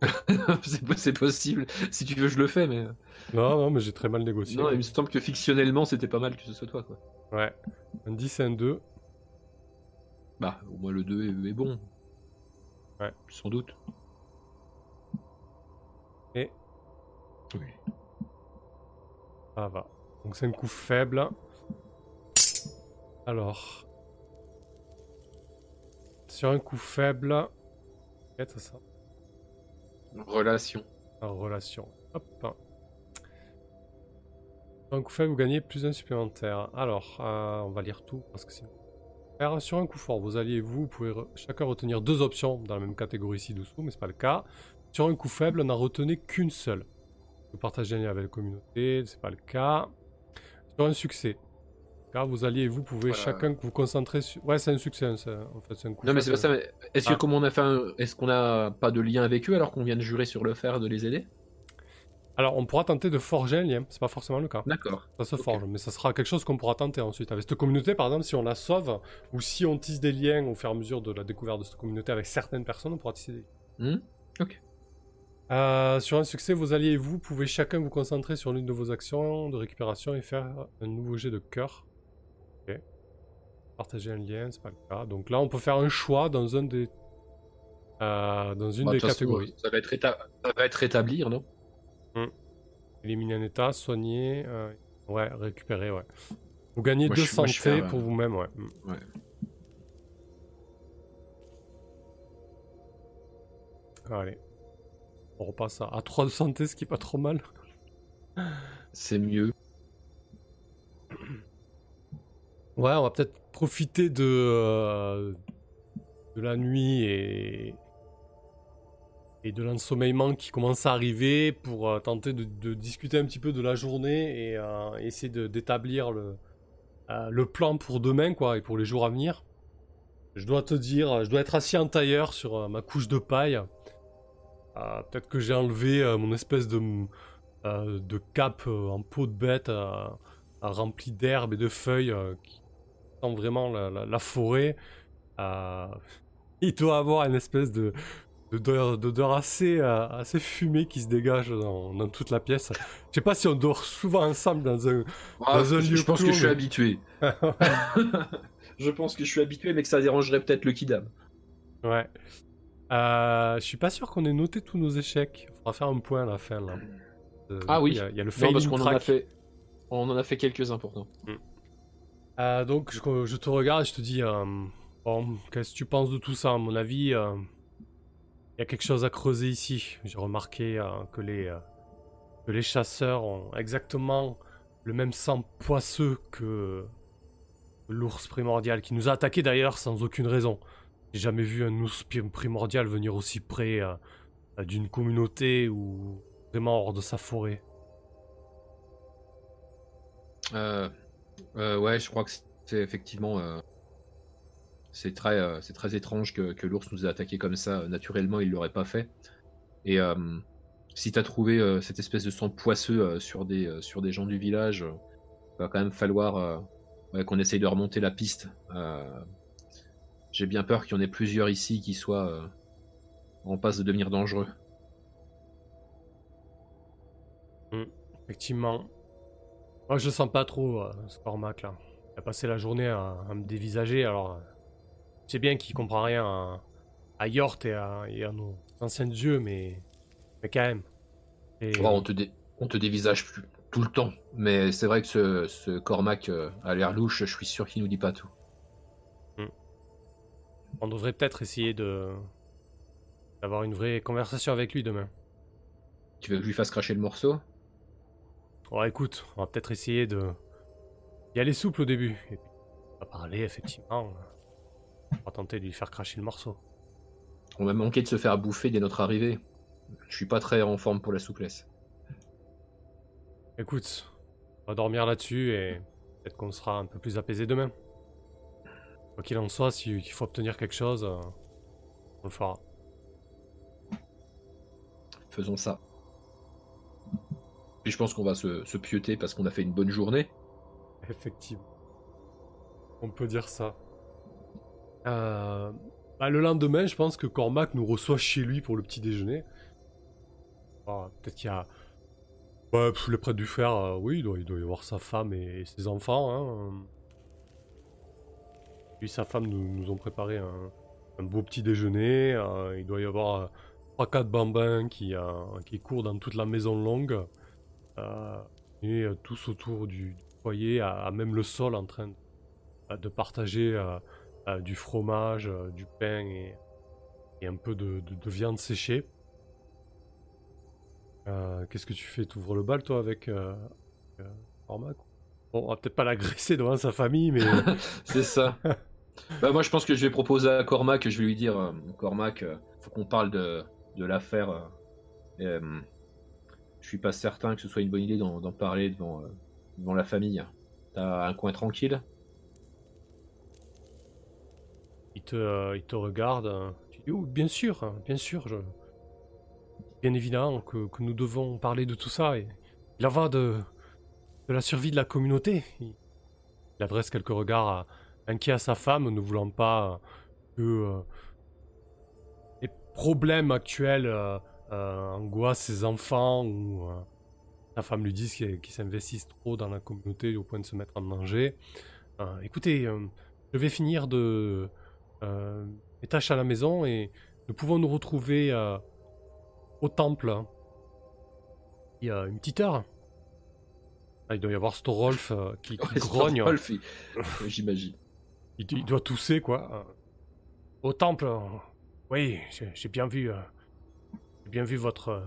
c'est possible. Si tu veux, je le fais, mais. Non, non, mais j'ai très mal négocié. Non, il me semble que fictionnellement, c'était pas mal que ce soit toi, quoi. Ouais. Un 10 et un 2. Bah, au moins le 2 est, est bon. Ouais. Sans doute. Oui. Ça va. Donc c'est un coup faible. Alors. Sur un coup faible. Qu'est-ce ça Relation. relation. Hop. Sur un coup faible, vous gagnez plus d'un supplémentaire. Alors, euh, on va lire tout parce que. Sur un coup fort, vos alliés et vous, vous pouvez chacun retenir deux options dans la même catégorie ici dessous, mais c'est pas le cas. Sur un coup faible, on n'en retenez qu'une seule. Vous partagez un lien avec la communauté, c'est pas le cas. Sur un succès. Car vous alliez vous pouvez chacun vous concentrer sur. Ouais, c'est un succès, hein, en fait, c'est un coup. Non, mais c'est pas ça. Est-ce que, ah. comme on a fait Est-ce qu'on a pas de lien avec eux alors qu'on vient de jurer sur le fer de les aider? Alors, on pourra tenter de forger un lien, c'est pas forcément le cas. D'accord. Ça se forge, mais ça sera quelque chose qu'on pourra tenter ensuite. Avec cette communauté, par exemple, si on la sauve, ou si on tisse des liens au fur et à mesure de la découverte de cette communauté avec certaines personnes, on pourra tisser des liens. Hmm ok. Euh, sur un succès, vos alliés et vous pouvez chacun vous concentrer sur l'une de vos actions de récupération et faire un nouveau jet de cœur. Ok. Partager un lien, c'est pas le cas. Donc là, on peut faire un choix dans un des euh, dans une bah, des catégories. ça, va être ça va être rétablir, non? Hmm. Éliminer un état, soigner, euh, ouais, récupérer, ouais. Vous gagnez deux santé pour vous-même, ouais. Hmm. ouais. Allez. On repasse à, 3 de santé, ce qui est pas trop mal. C'est mieux. Ouais, on va peut-être profiter de, euh, de la nuit et, et de l'ensommeillement qui commence à arriver pour euh, tenter de, discuter un petit peu de la journée et euh, essayer d'établir le, le plan pour demain quoi, et pour les jours à venir. Je dois te dire, je dois être assis en tailleur sur ma couche de paille. Peut-être que j'ai enlevé mon espèce de, de cape en peau de bête remplie d'herbe et de feuilles qui sent vraiment la, forêt. Euh, il doit avoir une espèce de d'odeur assez, euh, assez fumée qui se dégage dans, toute la pièce. Je sais pas si on dort souvent ensemble dans un, ah, dans un lieu. Je pense que je suis habitué. je pense que je suis habitué, mais que ça dérangerait peut-être le Kidam. Ouais. Euh, je suis pas sûr qu'on ait noté tous nos échecs. On va faire un point à la fin là. ah oui. Il y, a le parce qu'on en a fait. On en a fait quelques importants. Mm. Euh, donc je, te regarde et je te dis, euh, bon, qu'est-ce que tu penses de tout ça? À mon avis, euh, il y a quelque chose à creuser ici. J'ai remarqué que, les, que les chasseurs ont exactement le même sang poisseux que l'ours primordial, qui nous a attaqué d'ailleurs sans aucune raison. J'ai jamais vu un ours primordial venir aussi près d'une communauté ou vraiment hors de sa forêt. Euh, euh, ouais, je crois que c'est effectivement. Euh, c'est très, euh, très étrange que, l'ours nous ait attaqué comme ça. Naturellement, il l'aurait pas fait. Et si t'as trouvé cette espèce de sang poisseux sur, des, sur des gens du village, il va quand même falloir qu'on essaye de remonter la piste. J'ai bien peur qu'il y en ait plusieurs ici qui soient en passe de devenir dangereux. Mmh, effectivement. Moi, je sens pas trop euh, ce Cormac là. Il a passé la journée à, me dévisager, alors. Euh, c'est bien qu'il comprend rien à, à Yort et à, nos anciens dieux, mais. Mais quand même. on, te on te dévisage plus, tout le temps, mais c'est vrai que ce, ce Cormac euh, a l'air louche, je suis sûr qu'il nous dit pas tout. On devrait peut-être essayer de. d'avoir une vraie conversation avec lui demain. Tu veux que je lui fasse cracher le morceau? Bon, écoute, on va peut-être essayer de y aller souple au début. Et puis, on va parler, effectivement. On va tenter de lui faire cracher le morceau. On va manquer de se faire bouffer dès notre arrivée. Je suis pas très en forme pour la souplesse. Écoute, on va dormir là-dessus et peut-être qu'on sera un peu plus apaisé demain. Quoi qu'il en soit, s'il faut obtenir quelque chose, euh, on le fera. Faisons ça. Et je pense qu'on va se, se pieuter parce qu'on a fait une bonne journée. Effectivement. On peut dire ça. Euh, bah, le lendemain, je pense que Cormac nous reçoit chez lui pour le petit déjeuner. Ah, peut-être qu'il y a. Bah, les prêtres du fer, euh, oui, il doit, il doit, y avoir sa femme et, ses enfants. Hein. Lui sa femme nous, nous ont préparé un, beau petit déjeuner. Euh, il doit y avoir 3-4 bambins qui, qui courent dans toute la maison longue. Euh, et euh, tous autour du, foyer, à, même le sol, en train de, partager euh, du fromage, du pain et, un peu de, viande séchée. Qu'est-ce que tu fais? Tu ouvres le bal, toi, avec Cormac Bon, on va peut-être pas l'agresser devant sa famille, mais. C'est ça. bah, moi, je pense que je vais proposer à Cormac, je vais lui dire Cormac, faut qu'on parle de, de l'affaire je suis pas certain que ce soit une bonne idée d'en parler devant, euh, devant la famille. T'as un coin tranquille? Il te, euh, il te regarde. Tu dis, oh, bien sûr, hein, bien sûr. Bien évidemment que, que, nous devons parler de tout ça. Et il en va de, de la survie de la communauté. Il, adresse quelques regards inquiets à sa femme, ne voulant pas que euh, les problèmes actuels euh, angoisse ses enfants ou euh, sa femme lui dit qu'ils s'investissent trop dans la communauté au point de se mettre en danger. Euh, écoutez, je vais finir de mes tâches à la maison et nous pouvons nous retrouver au temple. Il y a une petite heure. Ah, il doit y avoir Storolf qui, grogne. j'imagine. Il, il, doit tousser, quoi. Au temple. Oui, j'ai bien vu j'ai bien vu votre,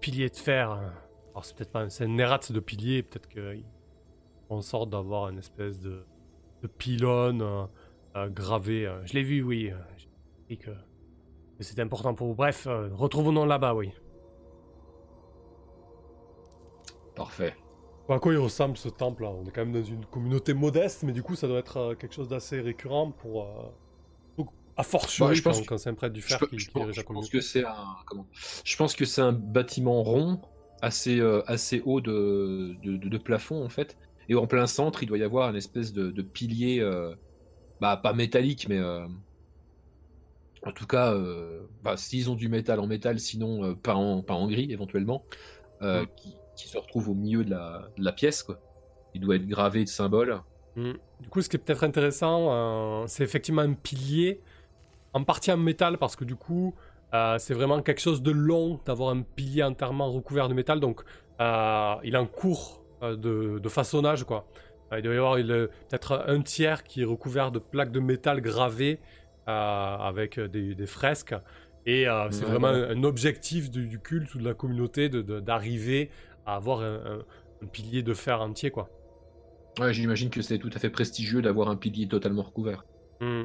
pilier de fer. Alors c'est peut-être pas c'est un eratz de pilier, peut-être qu'il en sorte d'avoir une espèce de, de pylône gravé. Je l'ai vu, oui. J'ai dit que, que c'était important pour vous. Bref, retrouvons-nous là-bas, oui. Parfait. À quoi il ressemble ce temple là On est quand même dans une communauté modeste, mais du coup ça doit être euh, quelque chose d'assez récurrent pour. Euh... à fortiori bah, je pense quand, c'est un prêtre du fer qui, est déjà je pense que c'est un comment Je pense que c'est un bâtiment rond, assez euh, assez haut de, de, plafond en fait, et en plein centre il doit y avoir une espèce de, pilier, euh, bah pas métallique mais en tout cas, bah, s'ils ont du métal en métal, sinon pas en pas en gris éventuellement, qui qui se retrouve au milieu de la, de la pièce. Quoi. Il doit être gravé de symboles. Hmm. Du coup, ce qui est peut-être intéressant, euh, c'est effectivement un pilier, en partie en métal, parce que du coup, euh, c'est vraiment quelque chose de long d'avoir un pilier entièrement recouvert de métal. Donc, euh, il est en cours de, de, façonnage, quoi. il doit y avoir peut-être un tiers qui est recouvert de plaques de métal gravées avec des, des, fresques. Et c'est vraiment un, objectif du, du, culte ou de la communauté d'arriver à avoir un, pilier de fer entier, quoi. Ouais, j'imagine que c'est tout à fait prestigieux d'avoir un pilier totalement recouvert. Hmm.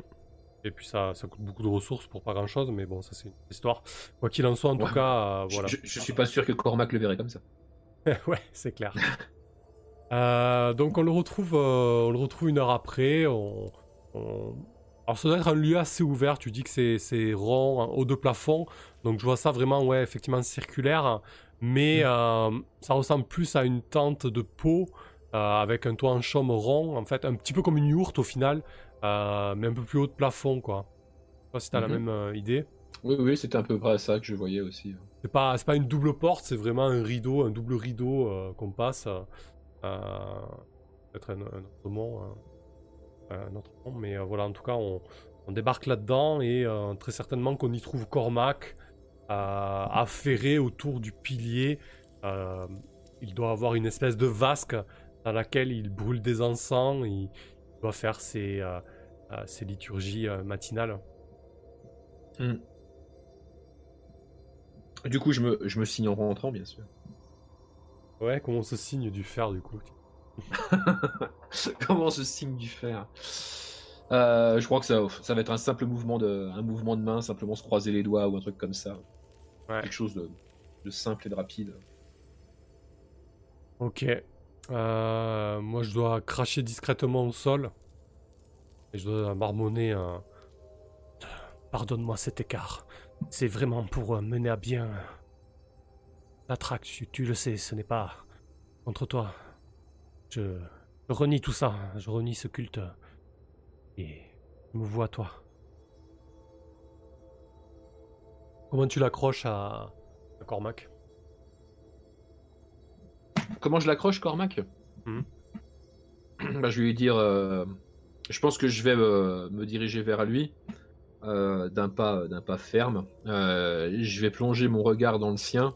Et puis ça, ça coûte beaucoup de ressources pour pas grand chose, mais bon, ça c'est une histoire. Quoi qu'il en soit, en tout cas, euh, voilà. Je, suis pas sûr que Cormac le verrait comme ça. ouais, c'est clair. Euh, donc on le retrouve, euh, on le retrouve une heure après. On, Alors ça doit être un lieu assez ouvert. Tu dis que c'est rond, haut de plafond. Donc je vois ça vraiment, ouais, effectivement circulaire mais mm. euh, ça ressemble plus à une tente de peau euh, avec un toit en chaume rond, en fait, un petit peu comme une yourte au final, euh, mais un peu plus haut de plafond, quoi. Je sais pas si t'as la mm-hmm. même idée. Oui, oui, c'était un peu près ça que je voyais aussi. C'est pas, pas une double porte, c'est vraiment un rideau, un double rideau qu'on passe. Peut-être un, autre mot, un autre nom, mais voilà, en tout cas, on, on débarque là-dedans et très certainement qu'on y trouve Cormac, affairé autour du pilier. Euh, il doit avoir une espèce de vasque dans laquelle il brûle des encens. Il doit faire ses, euh, euh, ses liturgies matinales. Hmm. Du coup, je me, je me signe en rentrant, bien sûr. Ouais, comment on se signe du fer, du coup Comment on se signe du fer? Je crois que ça, ça va être un simple mouvement de, un mouvement de main, simplement se croiser les doigts ou un truc comme ça. Quelque chose de, simple et de rapide. Ok. Euh, moi, je dois cracher discrètement au sol. Et je dois marmonner un. Pardonne-moi cet écart. C'est vraiment pour euh, mener à bien la traque. Tu, le sais, ce n'est pas contre toi. Je, je, renie tout ça. Je renie ce culte. Et je me vois toi. Comment tu l'accroches à... Cormac? Comment je l'accroche, Cormac? Hmm. bah, Je vais lui dire. Euh, je pense que je vais euh, me diriger vers lui euh, d'un pas, d'un pas ferme. je vais plonger mon regard dans le sien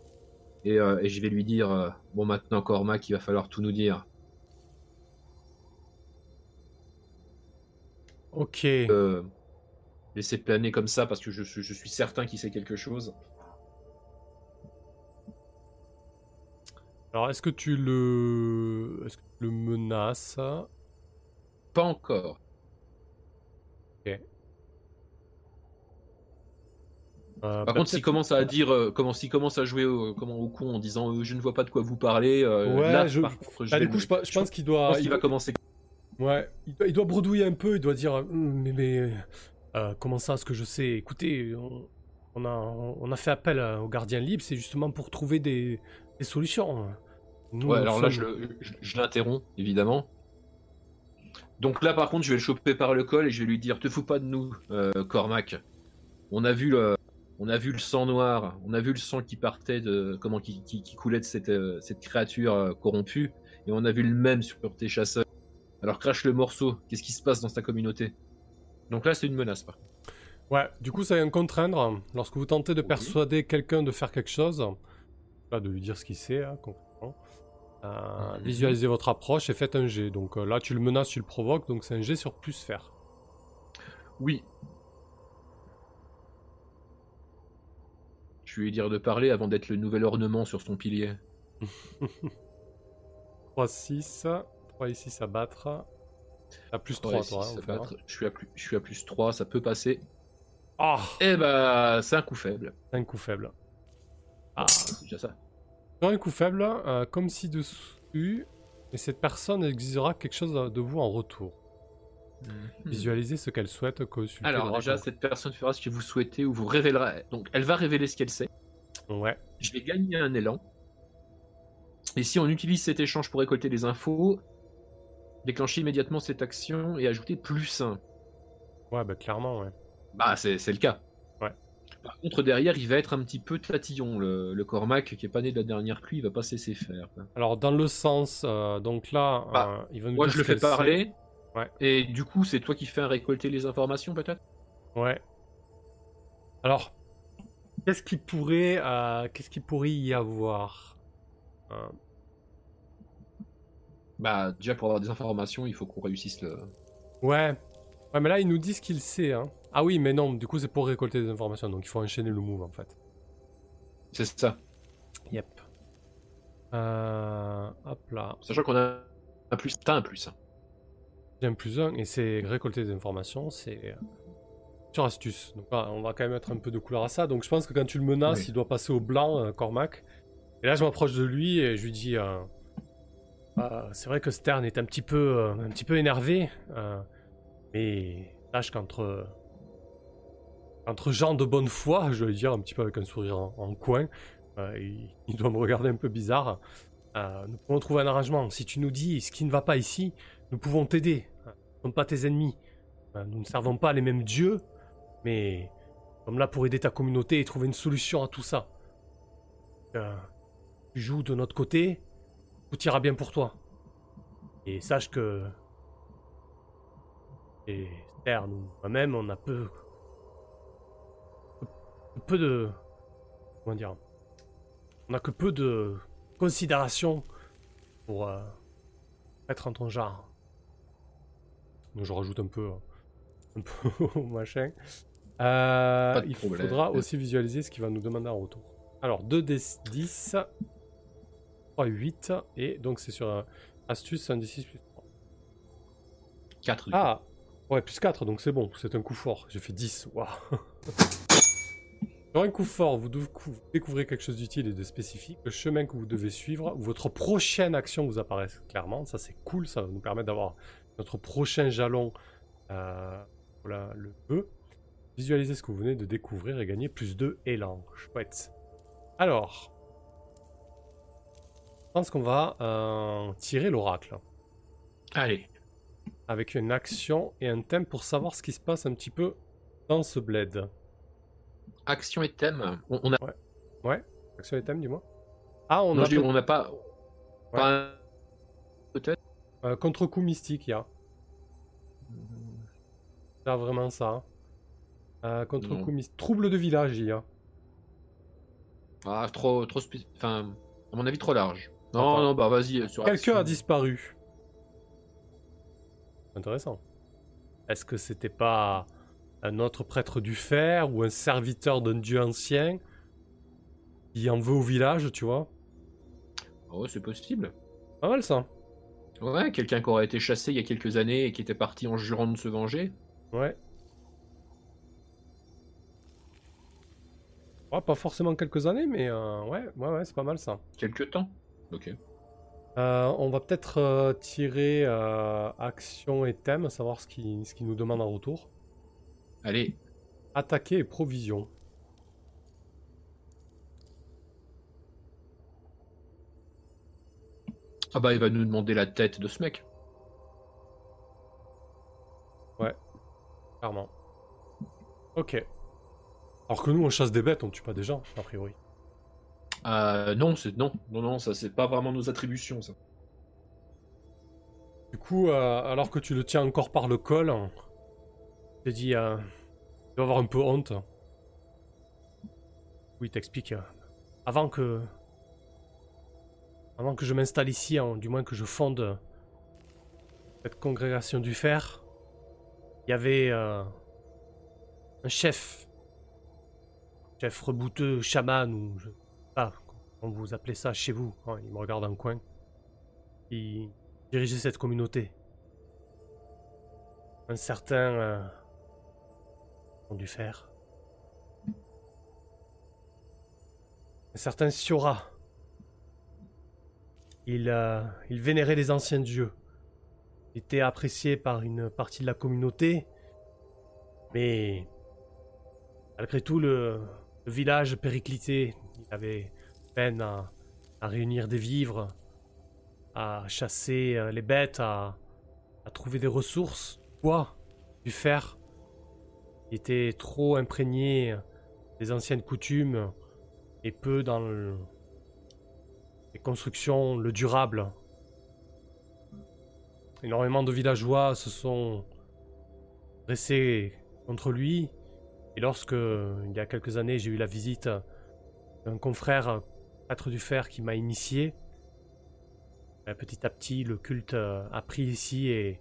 et, et je vais lui dire Bon, maintenant, Cormac, il va falloir tout nous dire. Ok laisser planer comme ça parce que je, je suis certain qu'il sait quelque chose. Alors, est-ce que tu le, est-ce que tu le menaces? Pas encore. Ok. Euh, Par contre, s'il commence à dire, euh, comment s'il commence à jouer au, comment au con en disant euh, je ne vois pas de quoi vous parlez, ouais, là, je... Bah, du coup, je, pense qu'il doit, il va commencer. Ouais, il doit, il doit, bredouiller un peu, il doit dire mais, mais euh, comment ça, ce que je sais? Écoutez, on, a, on a fait appel au gardien libre, c'est justement pour trouver des, solutions. ouais, alors là, je, l'interromps, évidemment. Donc là, par contre, je vais le choper par le col et je vais lui dire Te fous pas de nous, euh, Cormac. On a vu le. On a vu le sang noir, on a vu le sang qui partait de comment qui, coulait de cette, euh, cette créature corrompue, et on a vu le même sur tes chasseurs. Alors crache le morceau. Qu'est-ce qui se passe dans ta communauté? Donc là, c'est une menace, par Ouais, du coup, ça vient contraindre. Lorsque vous tentez de persuader quelqu'un de faire quelque chose, pas de lui dire ce qu'il sait, hein, concrètement, euh, mhm. visualisez votre approche et faites un jet. Donc euh, là, tu le menaces, tu le provoques, donc c'est un jet sur plus faire. Oui. Je vais lui dire de parler avant d'être le nouvel ornement sur son pilier. 3, 6. 3 et 6 à battre. À plus 3, 3 toi. Hein, battre. Je, suis à plus, je suis à plus 3, ça peut passer. Ah Eh bah, c'est un coup faible. C'est un coup faible. Ah, c'est déjà ça. un coup faible, euh, comme si dessus, et cette personne exigera quelque chose de vous en retour. Mhm. Visualisez ce qu'elle souhaite consulter. Alors déjà, cette personne fera ce que vous souhaitez ou vous révélera. Donc, elle va révéler ce qu'elle sait. Ouais. Je vais gagner un élan. Et si on utilise cet échange pour récolter des infos, déclencher immédiatement cette action et ajouter plus 1. Ouais, bah clairement, ouais. Bah, c'est le cas. Ouais. Par contre, derrière, il va être un petit peu tatillon. Le, le Cormac, qui est pas né de la dernière pluie, il va pas cesser faire. Alors, dans le sens, euh, donc là, bah, euh, il va nous Moi, dire je le fais parler. Ouais. Et du coup, c'est toi qui fais récolter les informations, peut-être? Ouais. Alors, qu'est-ce qui pourrait, euh, qu'est-ce qui pourrait y avoir? Bah, déjà, pour avoir des informations, il faut qu'on réussisse le. Ouais. Ouais, mais là, il nous ce qu'il sait. Hein. Ah oui, mais non, du coup, c'est pour récolter des informations, donc il faut enchaîner le move, en fait. C'est ça. Yep. Euh, hop là. Sachant qu'on a un plus. T'as un plus. J'ai un plus 1, et c'est récolter des informations, c'est euh, sur astuce. Donc là, on va quand même mettre un peu de couleur à ça. Donc je pense que quand tu le menaces, Oui. il doit passer au blanc, euh, Cormac. Et là, je m'approche de lui et je lui dis euh, Ah, C'est vrai que Stern est un petit peu, euh, un petit peu énervé, euh, mais sache qu'entre entre gens de bonne foi, je vais dire un petit peu avec un sourire en, coin, euh, il, il doit me regarder un peu bizarre. Euh, nous pouvons trouver un arrangement. Si tu nous dis ce qui ne va pas ici, nous pouvons t'aider. Nous ne sommes pas tes ennemis. Euh, Nous ne servons pas les mêmes dieux, mais nous sommes là pour aider ta communauté et trouver une solution à tout ça. Euh, tu joues de notre côté, tout ira bien pour toi. Et sache que. Et Stern ou moi-même, on a peu. peu de. Comment dire On a que peu de considération pour euh, être en ton genre. Donc je rajoute un peu, euh, un peu au machin. Euh, il problème. faudra aussi visualiser ce qu'il va nous demander en retour. Alors 2d 10, 3, 8, et donc c'est sur euh, astuce 1 d 6 plus 3. 4. Ah Ouais, plus 4, donc c'est bon, c'est un coup fort. J'ai fait 10, waouh Sur un coup fort, vous décou- découvrez quelque chose d'utile et de spécifique. Le chemin que vous devez suivre, votre prochaine action vous apparaît clairement. Ça, c'est cool, ça va nous permettre d'avoir notre prochain jalon euh, pour la- le E. Visualisez ce que vous venez de découvrir et gagner plus 2 élan. Chouette. Alors, je pense qu'on va euh, tirer l'oracle Allez. avec une action et un thème pour savoir ce qui se passe un petit peu dans ce bled. Action et thème. On, on a. Ouais Action et thème, dis-moi. Ah, on a dis, peut- on n'a pas. Peut-être. euh, contre-coup mystique, il y a. Il y a vraiment ça. Euh, contre-coup mystique. Trouble de village, il y a. Ah, trop, trop Enfin, à mon avis, trop large. Non, Attends. non, bah vas-y. sur Quelqu'un a disparu. Intéressant. Est-ce que c'était pas un autre prêtre du fer ou un serviteur d'un dieu ancien qui en veut au village, tu vois? Oh, c'est possible. Pas mal ça. Ouais, quelqu'un qui aurait été chassé il y a quelques années et qui était parti en jurant de se venger. Ouais. Ouais, pas forcément quelques années, mais euh, ouais, ouais, ouais, c'est pas mal ça. Quelques temps. Ok. Euh, on va peut-être euh, tirer euh, action et thème, savoir ce qu'il ce qu'il nous demande en retour. Allez. Attaquer et provision. Ah bah, il va nous demander la tête de ce mec. Clairement. Ok. Alors que nous, on chasse des bêtes, on tue pas des gens, a priori. Euh, non, c'est non, non, non, ça c'est pas vraiment nos attributions, ça. Du coup, euh, alors que tu le tiens encore par le col, je t'ai dit, euh, tu dois avoir un peu honte. Oui, t'explique. avant que, avant que je m'installe ici, hein, du moins que je fonde cette congrégation du fer, il y avait euh, un chef chef rebouteux, chaman, ou comment vous appelez ça chez vous. Hein, il me regarde en coin. Il dirigeait cette communauté. Un certain. Euh, du fer. Un certain Siora. Il, euh, il vénérait les anciens dieux. Était apprécié par une partie de la communauté. Mais malgré tout, le, village périclité, il avait peine à, réunir des vivres, à chasser euh, les bêtes, à, trouver des ressources, bois, du fer. Il était trop imprégné des anciennes coutumes et peu dans les constructions, le durable. Énormément de villageois se sont dressés contre lui. Et lorsque, il y a quelques années, j'ai eu la visite d'un confrère, du fer, qui m'a initié, ben, petit à petit, le culte a pris ici et,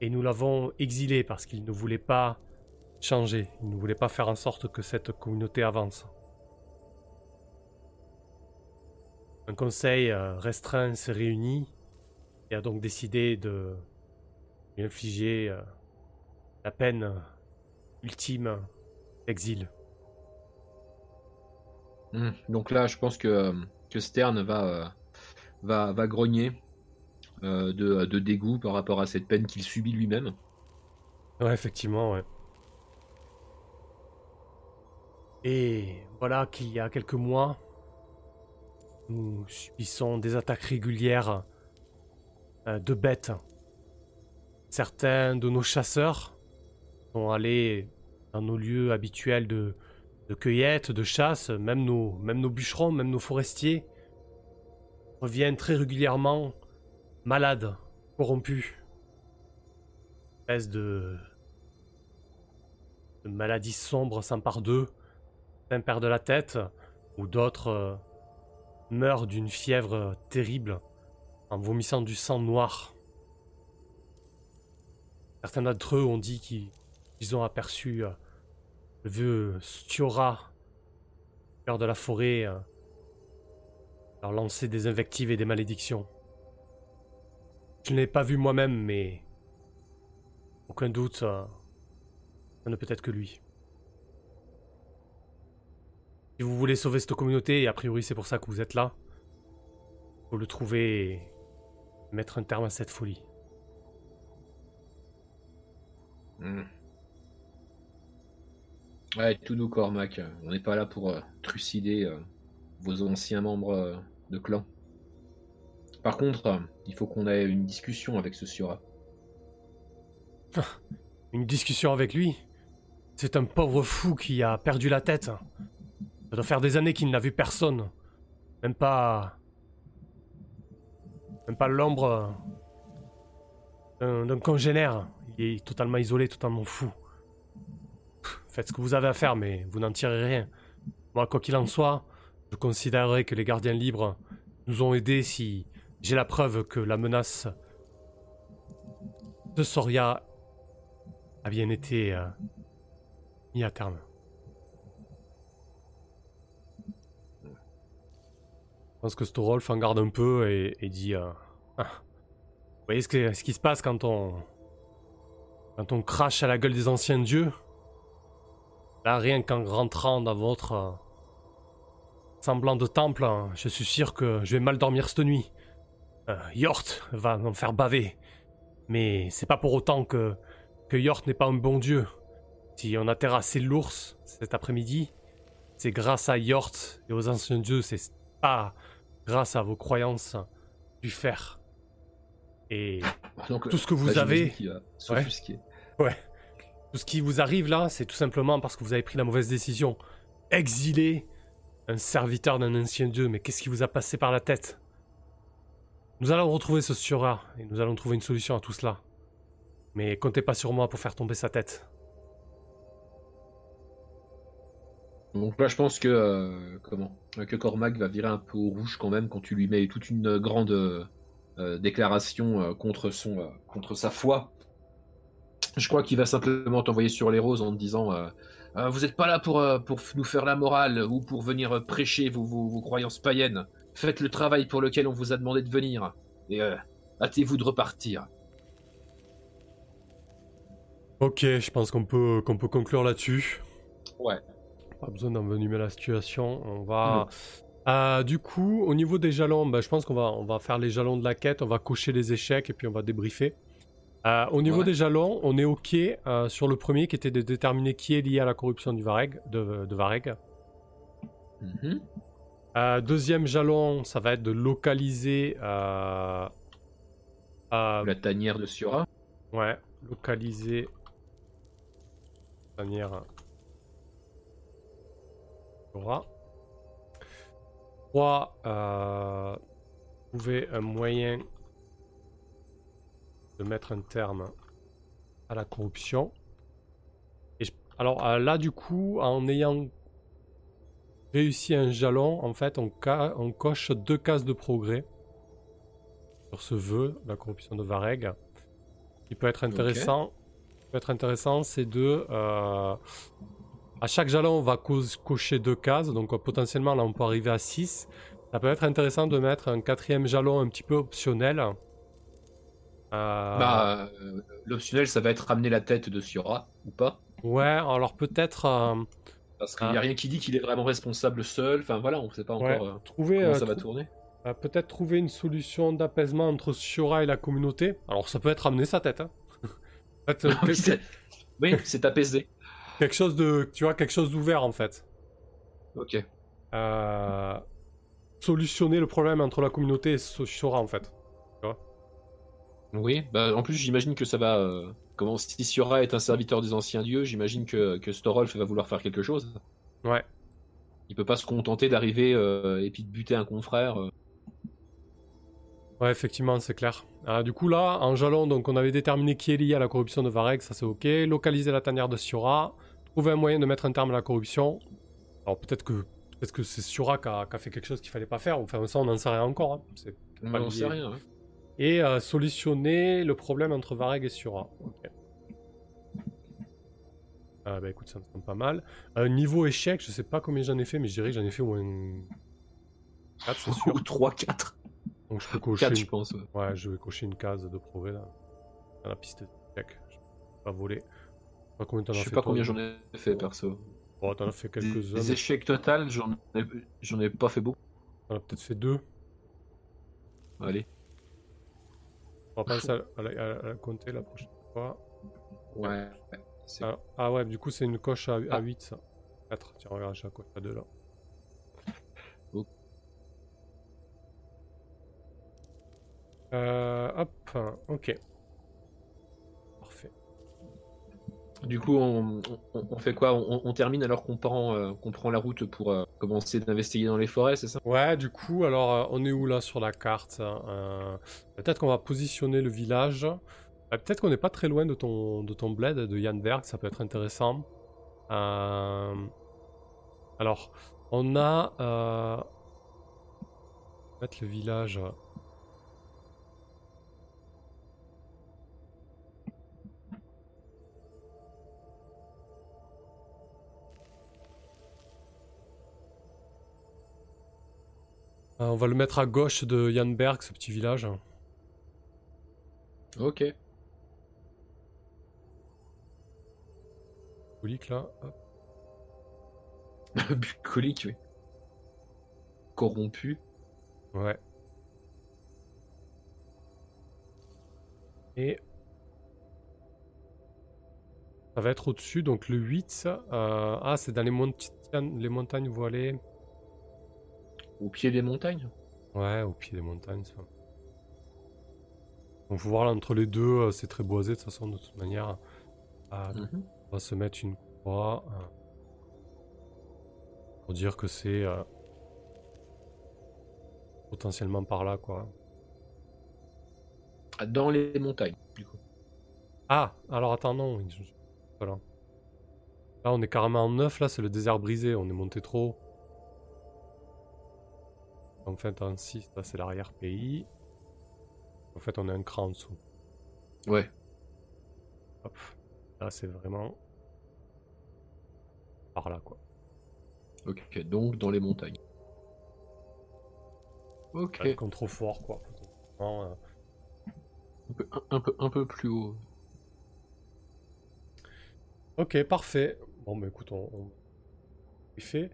et nous l'avons exilé parce qu'il ne voulait pas changer. Il ne voulait pas faire en sorte que cette communauté avance. Un conseil euh, restreint s'est réuni et a donc décidé de lui infliger euh, la peine ultime d'exil. Hmm. Donc là, je pense que, que Stern va, euh, va, va grogner de, de, dégoût par rapport à cette peine qu'il subit lui-même. Ouais, effectivement, ouais. Et voilà qu'il y a quelques mois, nous subissons des attaques régulières euh, de bêtes. Certains de nos chasseurs sont allés dans nos lieux habituels de, cueillette, de chasse, même nos, même nos bûcherons, même nos forestiers reviennent très régulièrement malades, corrompus. Une espèce de, de maladie sombre s'empare d'eux Certains perdent la tête, ou d'autres euh, meurent d'une fièvre terrible en vomissant du sang noir. Certains d'entre eux ont dit qu'ils ont aperçu euh, le vieux Stiora, cœur de la forêt, euh, leur lancer des invectives et des malédictions. Je ne l'ai pas vu moi-même, mais aucun doute, ça ne peut être que lui. Si vous voulez sauver cette communauté, et a priori c'est pour ça que vous êtes là, faut le trouver et mettre un terme à cette folie. Hmm. Ouais, tout nous Cormac, on n'est pas là pour euh, trucider euh, vos anciens membres euh, de clan. Par contre, il faut qu'on ait une discussion avec ce Sura. une discussion avec lui? C'est un pauvre fou qui a perdu la tête. Ça doit faire des années qu'il n'a vu personne. Même pas. Même pas l'ombre d'un congénère. Il est totalement isolé, totalement fou. Faites ce que vous avez à faire, mais vous n'en tirez rien. Moi, quoi qu'il en soit, je considérerais que les gardiens libres nous ont aidés si j'ai la preuve que la menace de Soria a bien été euh, mise à terme. pense que Storolf en garde un peu et, dit euh, ah, Vous voyez ce, ce, qui se passe quand on. Quand on crache à la gueule des anciens dieux? Là, rien qu'en rentrant dans votre. Euh, semblant de temple, hein, je suis sûr que je vais mal dormir cette nuit. Euh, Yort va m'en faire baver. Mais c'est pas pour autant que, que Yort n'est pas un bon dieu. Si on a terrassé l'ours cet après-midi, c'est grâce à Yort et aux anciens dieux, c'est pas grâce à vos croyances du fer. Et tout ce que vous avez. Ouais. Tout ce qui vous arrive là, c'est tout simplement parce que vous avez pris la mauvaise décision. Exiler un serviteur d'un ancien dieu, mais qu'est-ce qui vous a passé par la tête? Nous allons retrouver ce Sura et nous allons trouver une solution à tout cela. Mais comptez pas sur moi pour faire tomber sa tête. Donc là, je pense que euh, comment que Cormac va virer un peu au rouge quand même quand tu lui mets toute une grande euh, déclaration euh, contre son contre sa foi. Je crois qu'il va simplement t'envoyer sur les roses en te disant Euh, vous n'êtes pas là pour, euh, pour nous faire la morale ou pour venir prêcher vos, vos, vos croyances païennes. Faites le travail pour lequel on vous a demandé de venir. Et euh, hâtez-vous de repartir. Ok, je pense qu'on peut, qu'on peut conclure là-dessus. Ouais. Pas besoin d'envenimer la situation. On va. Euh, du coup, au niveau des jalons, bah, je pense qu'on va, on va faire les jalons de la quête, on va cocher les échecs et puis on va débriefer. Euh, au niveau Ouais. des jalons, on est ok euh, sur le premier qui était de déterminer qui est lié à la corruption du Vareg, de, de Vareg. Mhm. Euh, deuxième jalon, ça va être de localiser. La tanière de Sura. Ouais, localiser. de manière. Aura. 3. Euh, trouver un moyen de mettre un terme à la corruption. Et je- Alors euh, là, du coup, en ayant réussi un jalon, en fait, on, ca- on coche deux cases de progrès sur ce vœu, la corruption de Vareg. Ce qui peut être intéressant, peut être intéressant, c'est de euh, à chaque jalon, on va co- cocher deux cases, donc euh, potentiellement là, on peut arriver à 6. Ça peut être intéressant de mettre un quatrième jalon un petit peu optionnel. Euh, Bah, euh, l'optionnel, ça va être ramener la tête de Sura, ou pas Ouais, alors peut-être euh, Parce qu'il Ah. n'y a rien qui dit qu'il est vraiment responsable seul. Enfin voilà, on ne sait pas encore trouver, comment ça va tourner. peut-être trouver une solution d'apaisement entre Shura et la communauté. Alors ça peut être ramener sa tête. hein. Oui, c'est apaisé. quelque chose de, tu vois, quelque chose d'ouvert en fait. Ok. Euh, solutionner le problème entre la communauté et Shura en fait. Oui, bah, en plus j'imagine que ça va... euh, Comment si Sura est un serviteur des anciens dieux, j'imagine que, que Storolf va vouloir faire quelque chose. Ouais. Il peut pas se contenter d'arriver euh, et puis de buter un confrère. euh. Ouais, effectivement, c'est clair. Ah, du coup, là, en jalon, donc, on avait déterminé qui est lié à la corruption de Vareg, ça c'est ok. Localiser la tanière de Siora. Trouver un moyen de mettre un terme à la corruption. Alors, peut-être que, peut que c'est Siora qui a, qui a fait quelque chose qu'il fallait pas faire. Enfin, ça, on n'en sait rien encore. hein. C'est On pas lié. sait rien. hein. Et euh, solutionner le problème entre Vareg et Siora. Ok. Ah, bah écoute, ça me semble pas mal. Euh, niveau échec, je sais pas combien j'en ai fait, mais je dirais que j'en ai fait au moins 4, c'est sûr. Ou 3-4. Donc, je peux cocher 4 une je pense. ouais. Ouais, je vais cocher une case de progrès là. La piste check. Je vais pas voler. Je sais pas combien fait. sais pas combien j'en ai fait perso. Bon, t'en as fait quelques-uns. des échecs total, j'en ai, j'en ai pas fait beaucoup. T'en as peut-être fait deux. Allez. On va penser à, à la, à la compter la prochaine fois. Ouais. Ah, ouais, du coup, c'est une coche à, à Ah. 8 ça. 4. Tiens, regarde, j'ai la coche à 2 là. Oh. Euh, hop, ok. Parfait. Du coup, on, on- on fait quoi? On, on termine alors qu'on prend, euh, qu'on prend la route pour euh, commencer d'investiguer dans les forêts, c'est ça? Ouais, du coup, alors euh, on est où là sur la carte Euh, Peut-être qu'on va positionner le village. Euh, Peut-être qu'on n'est pas très loin de ton, de ton bled de Janberg, ça peut être intéressant. Alors, on a. Mettre le village. Euh, on va le mettre à gauche de Janberg, ce petit village. Ok. Bucolique là. Bucolique, oui. Corrompu. Ouais. Et ça va être au-dessus, donc le 8. ça. Euh, Ah, c'est dans les montagnes voilées. Au pied des montagnes. Ouais, au pied des montagnes. Ça. Donc, faut voir là, entre les deux, euh, c'est très boisé de toute façon, de toute manière. Ah, Mhm. On va se mettre une croix. euh, pour dire que c'est euh, potentiellement par là, quoi. Ah, Dans les montagnes, du coup. Ah, alors attends, non. Voilà. Là, on est carrément en 9, là, c'est le désert brisé, on est monté trop. En fait, en 6, là, c'est l'arrière-pays. En fait, on est un cran en dessous. Ouais. Hop. Là, c'est vraiment. par là, quoi. Ok, donc dans les montagnes. Ok. Quoi. Euh, un, peu, un, peu, un peu plus haut. Ok, parfait. Bon, bah écoute, on, on... fait.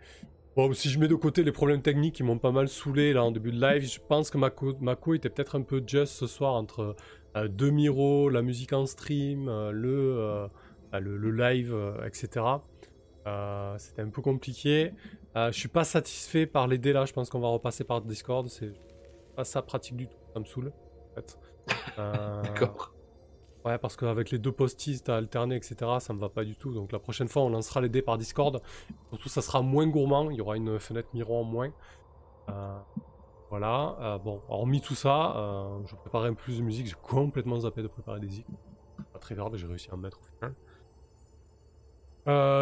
Bon, si je mets de côté les problèmes techniques qui m'ont pas mal saoulé là en début de live, je pense que ma co, était peut-être un peu just ce soir entre euh, deux Miro, la musique en stream, euh, le, euh, le, le, live, etc. C'était un peu compliqué. je suis pas satisfait par les dés là, je pense qu'on va repasser par Discord. C'est pas ça pratique du tout, ça me saoule. D'accord. Ouais, parce qu'avec les deux postis, t'as alterné, etc., ça me va pas du tout. Donc la prochaine fois, on lancera les dés par Discord. Surtout, ça sera moins gourmand. Il y aura une fenêtre miroir en moins. Euh, voilà. Euh, bon, hormis tout ça, euh, je préparais un plus de musique. J'ai complètement zappé de préparer des zik. Pas très grave, j'ai réussi à en mettre au final.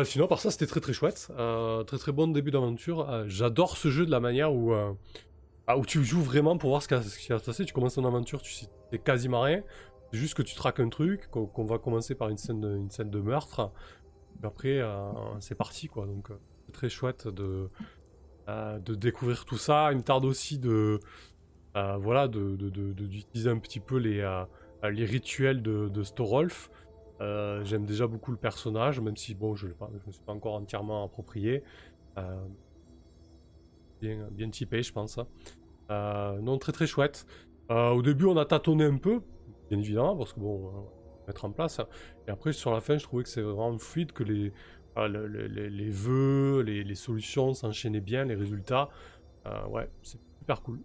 sinon, par ça, c'était très très chouette. très très bon début d'aventure. J'adore ce jeu de la manière où, ah, où tu joues vraiment pour voir ce qui, va se passer. Tu commences ton aventure, tu sais quasiment rien. Juste que tu traques un truc, qu'on va commencer par une scène de, meurtre. Après, euh, c'est parti, quoi. Donc, euh, c'est très chouette de, euh, de découvrir tout ça. Il me tarde aussi de, voilà, d'utiliser un petit peu les, les rituels de, Storolf. J'aime déjà beaucoup le personnage, même si, bon, je ne me suis pas encore entièrement approprié. bien, bien typé, je pense. non, très très chouette. au début, on a tâtonné un peu, bien évidemment, parce que bon, euh, mettre en place. Et après, sur la fin, je trouvais que c'est vraiment fluide, que les, les, les, vœux, les, les solutions s'enchaînaient bien, les résultats. Euh, ouais, c'est super cool.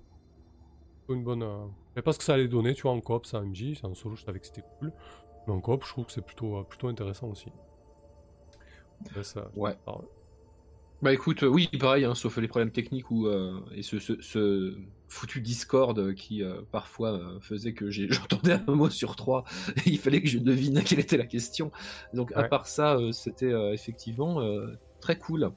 Une bonne. Euh... Je sais pas ce que ça allait donner, tu vois, en coop, ça MJ, en solo, je savais que c'était cool. Mais en coop, je trouve que c'est plutôt, euh, plutôt intéressant aussi. ça, ouais. Bah écoute, oui, pareil, hein, sauf les problèmes techniques ou et ce, ce, ce, foutu Discord qui euh, parfois euh, faisait que j'entendais un mot sur trois et il fallait que je devine quelle était la question. Donc à part ça, euh, c'était effectivement très cool.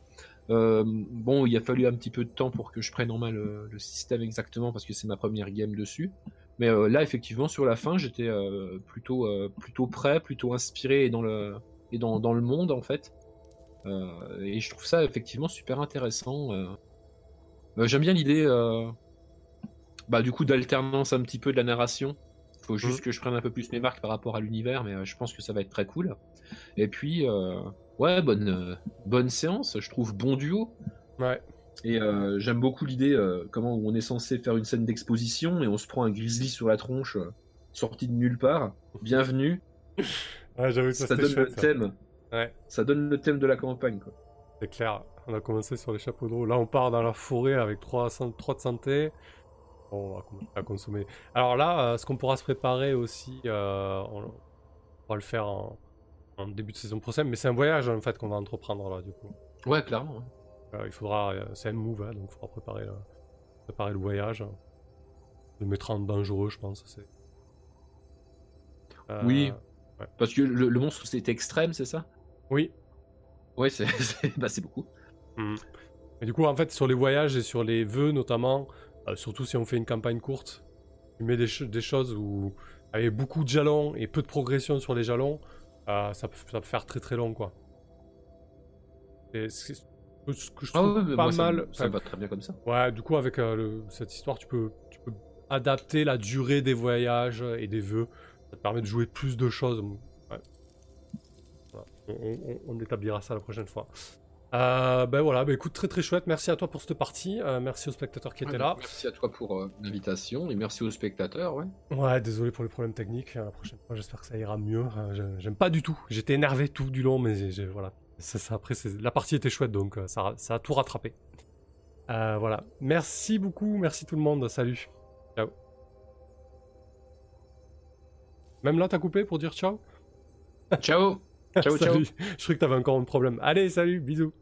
bon, il a fallu un petit peu de temps pour que je prenne en main le, système exactement parce que c'est ma première game dessus. Mais là, effectivement, sur la fin, j'étais plutôt, plutôt prêt, plutôt inspiré et dans le, et dans, dans le monde en fait. et je trouve ça effectivement super intéressant. J'aime bien l'idée bah, du coup, d'alternance un petit peu de la narration. Faut juste mmh. que je prenne un peu plus mes marques par rapport à l'univers, mais euh, je pense que ça va être très cool. Et puis, euh, ouais, bonne, euh, bonne séance, je trouve bon duo. Ouais. Et j'aime beaucoup l'idée comment on est censé faire une scène d'exposition et on se prend un grizzly sur la tronche, sorti de nulle part. Bienvenue. ouais, j'avoue ça, ça donne le thème. Ouais. Ça donne le thème de la campagne, quoi. C'est clair. On a commencé sur les chapeaux de roue. Là, on part dans la forêt avec 3, 3 de santé on va consommer. Alors là, euh, ce qu'on pourra se préparer aussi, euh, on, va le faire en, début de saison prochaine, mais c'est un voyage en fait qu'on va entreprendre là du coup. Ouais, clairement. Euh, il faudra, c'est un move, hein, donc il faudra préparer, préparer le voyage. Le mettre en dangereux, je pense. C'est... oui, parce que le, monstre c'est extrême, c'est ça? Oui. Ouais, c'est, bah, beaucoup. Mmh. Et du coup, en fait, sur les voyages et sur les vœux notamment, euh, surtout si on fait une campagne courte. Tu mets des, choses où, avec beaucoup de jalons et peu de progression sur les jalons, euh, ça, peut, faire très très long quoi. Et ce que je ah trouve pas mal. Ça, va très bien comme ça. Ouais, du coup, avec euh, cette histoire, tu peux, tu peux adapter la durée des voyages et des vœux. Ça te permet de jouer plus de choses. on, établira ça la prochaine fois. Euh, ben voilà, ben écoute, très très chouette. Merci à toi pour cette partie. Euh, merci aux spectateurs qui étaient là. Merci à toi pour euh, l'invitation et merci aux spectateurs, ouais. Ouais, désolé pour les problèmes techniques. La prochaine fois, j'espère que ça ira mieux. J'aime pas du tout. J'étais énervé tout du long, mais voilà. Ça, après, la partie était chouette, donc ça, ça a tout rattrapé. voilà. Merci beaucoup. Merci tout le monde. Salut. Ciao. Même là, t'as coupé pour dire ciao? Ciao. Ciao, ciao. Je crois que t'avais encore un problème. Allez, salut, bisous.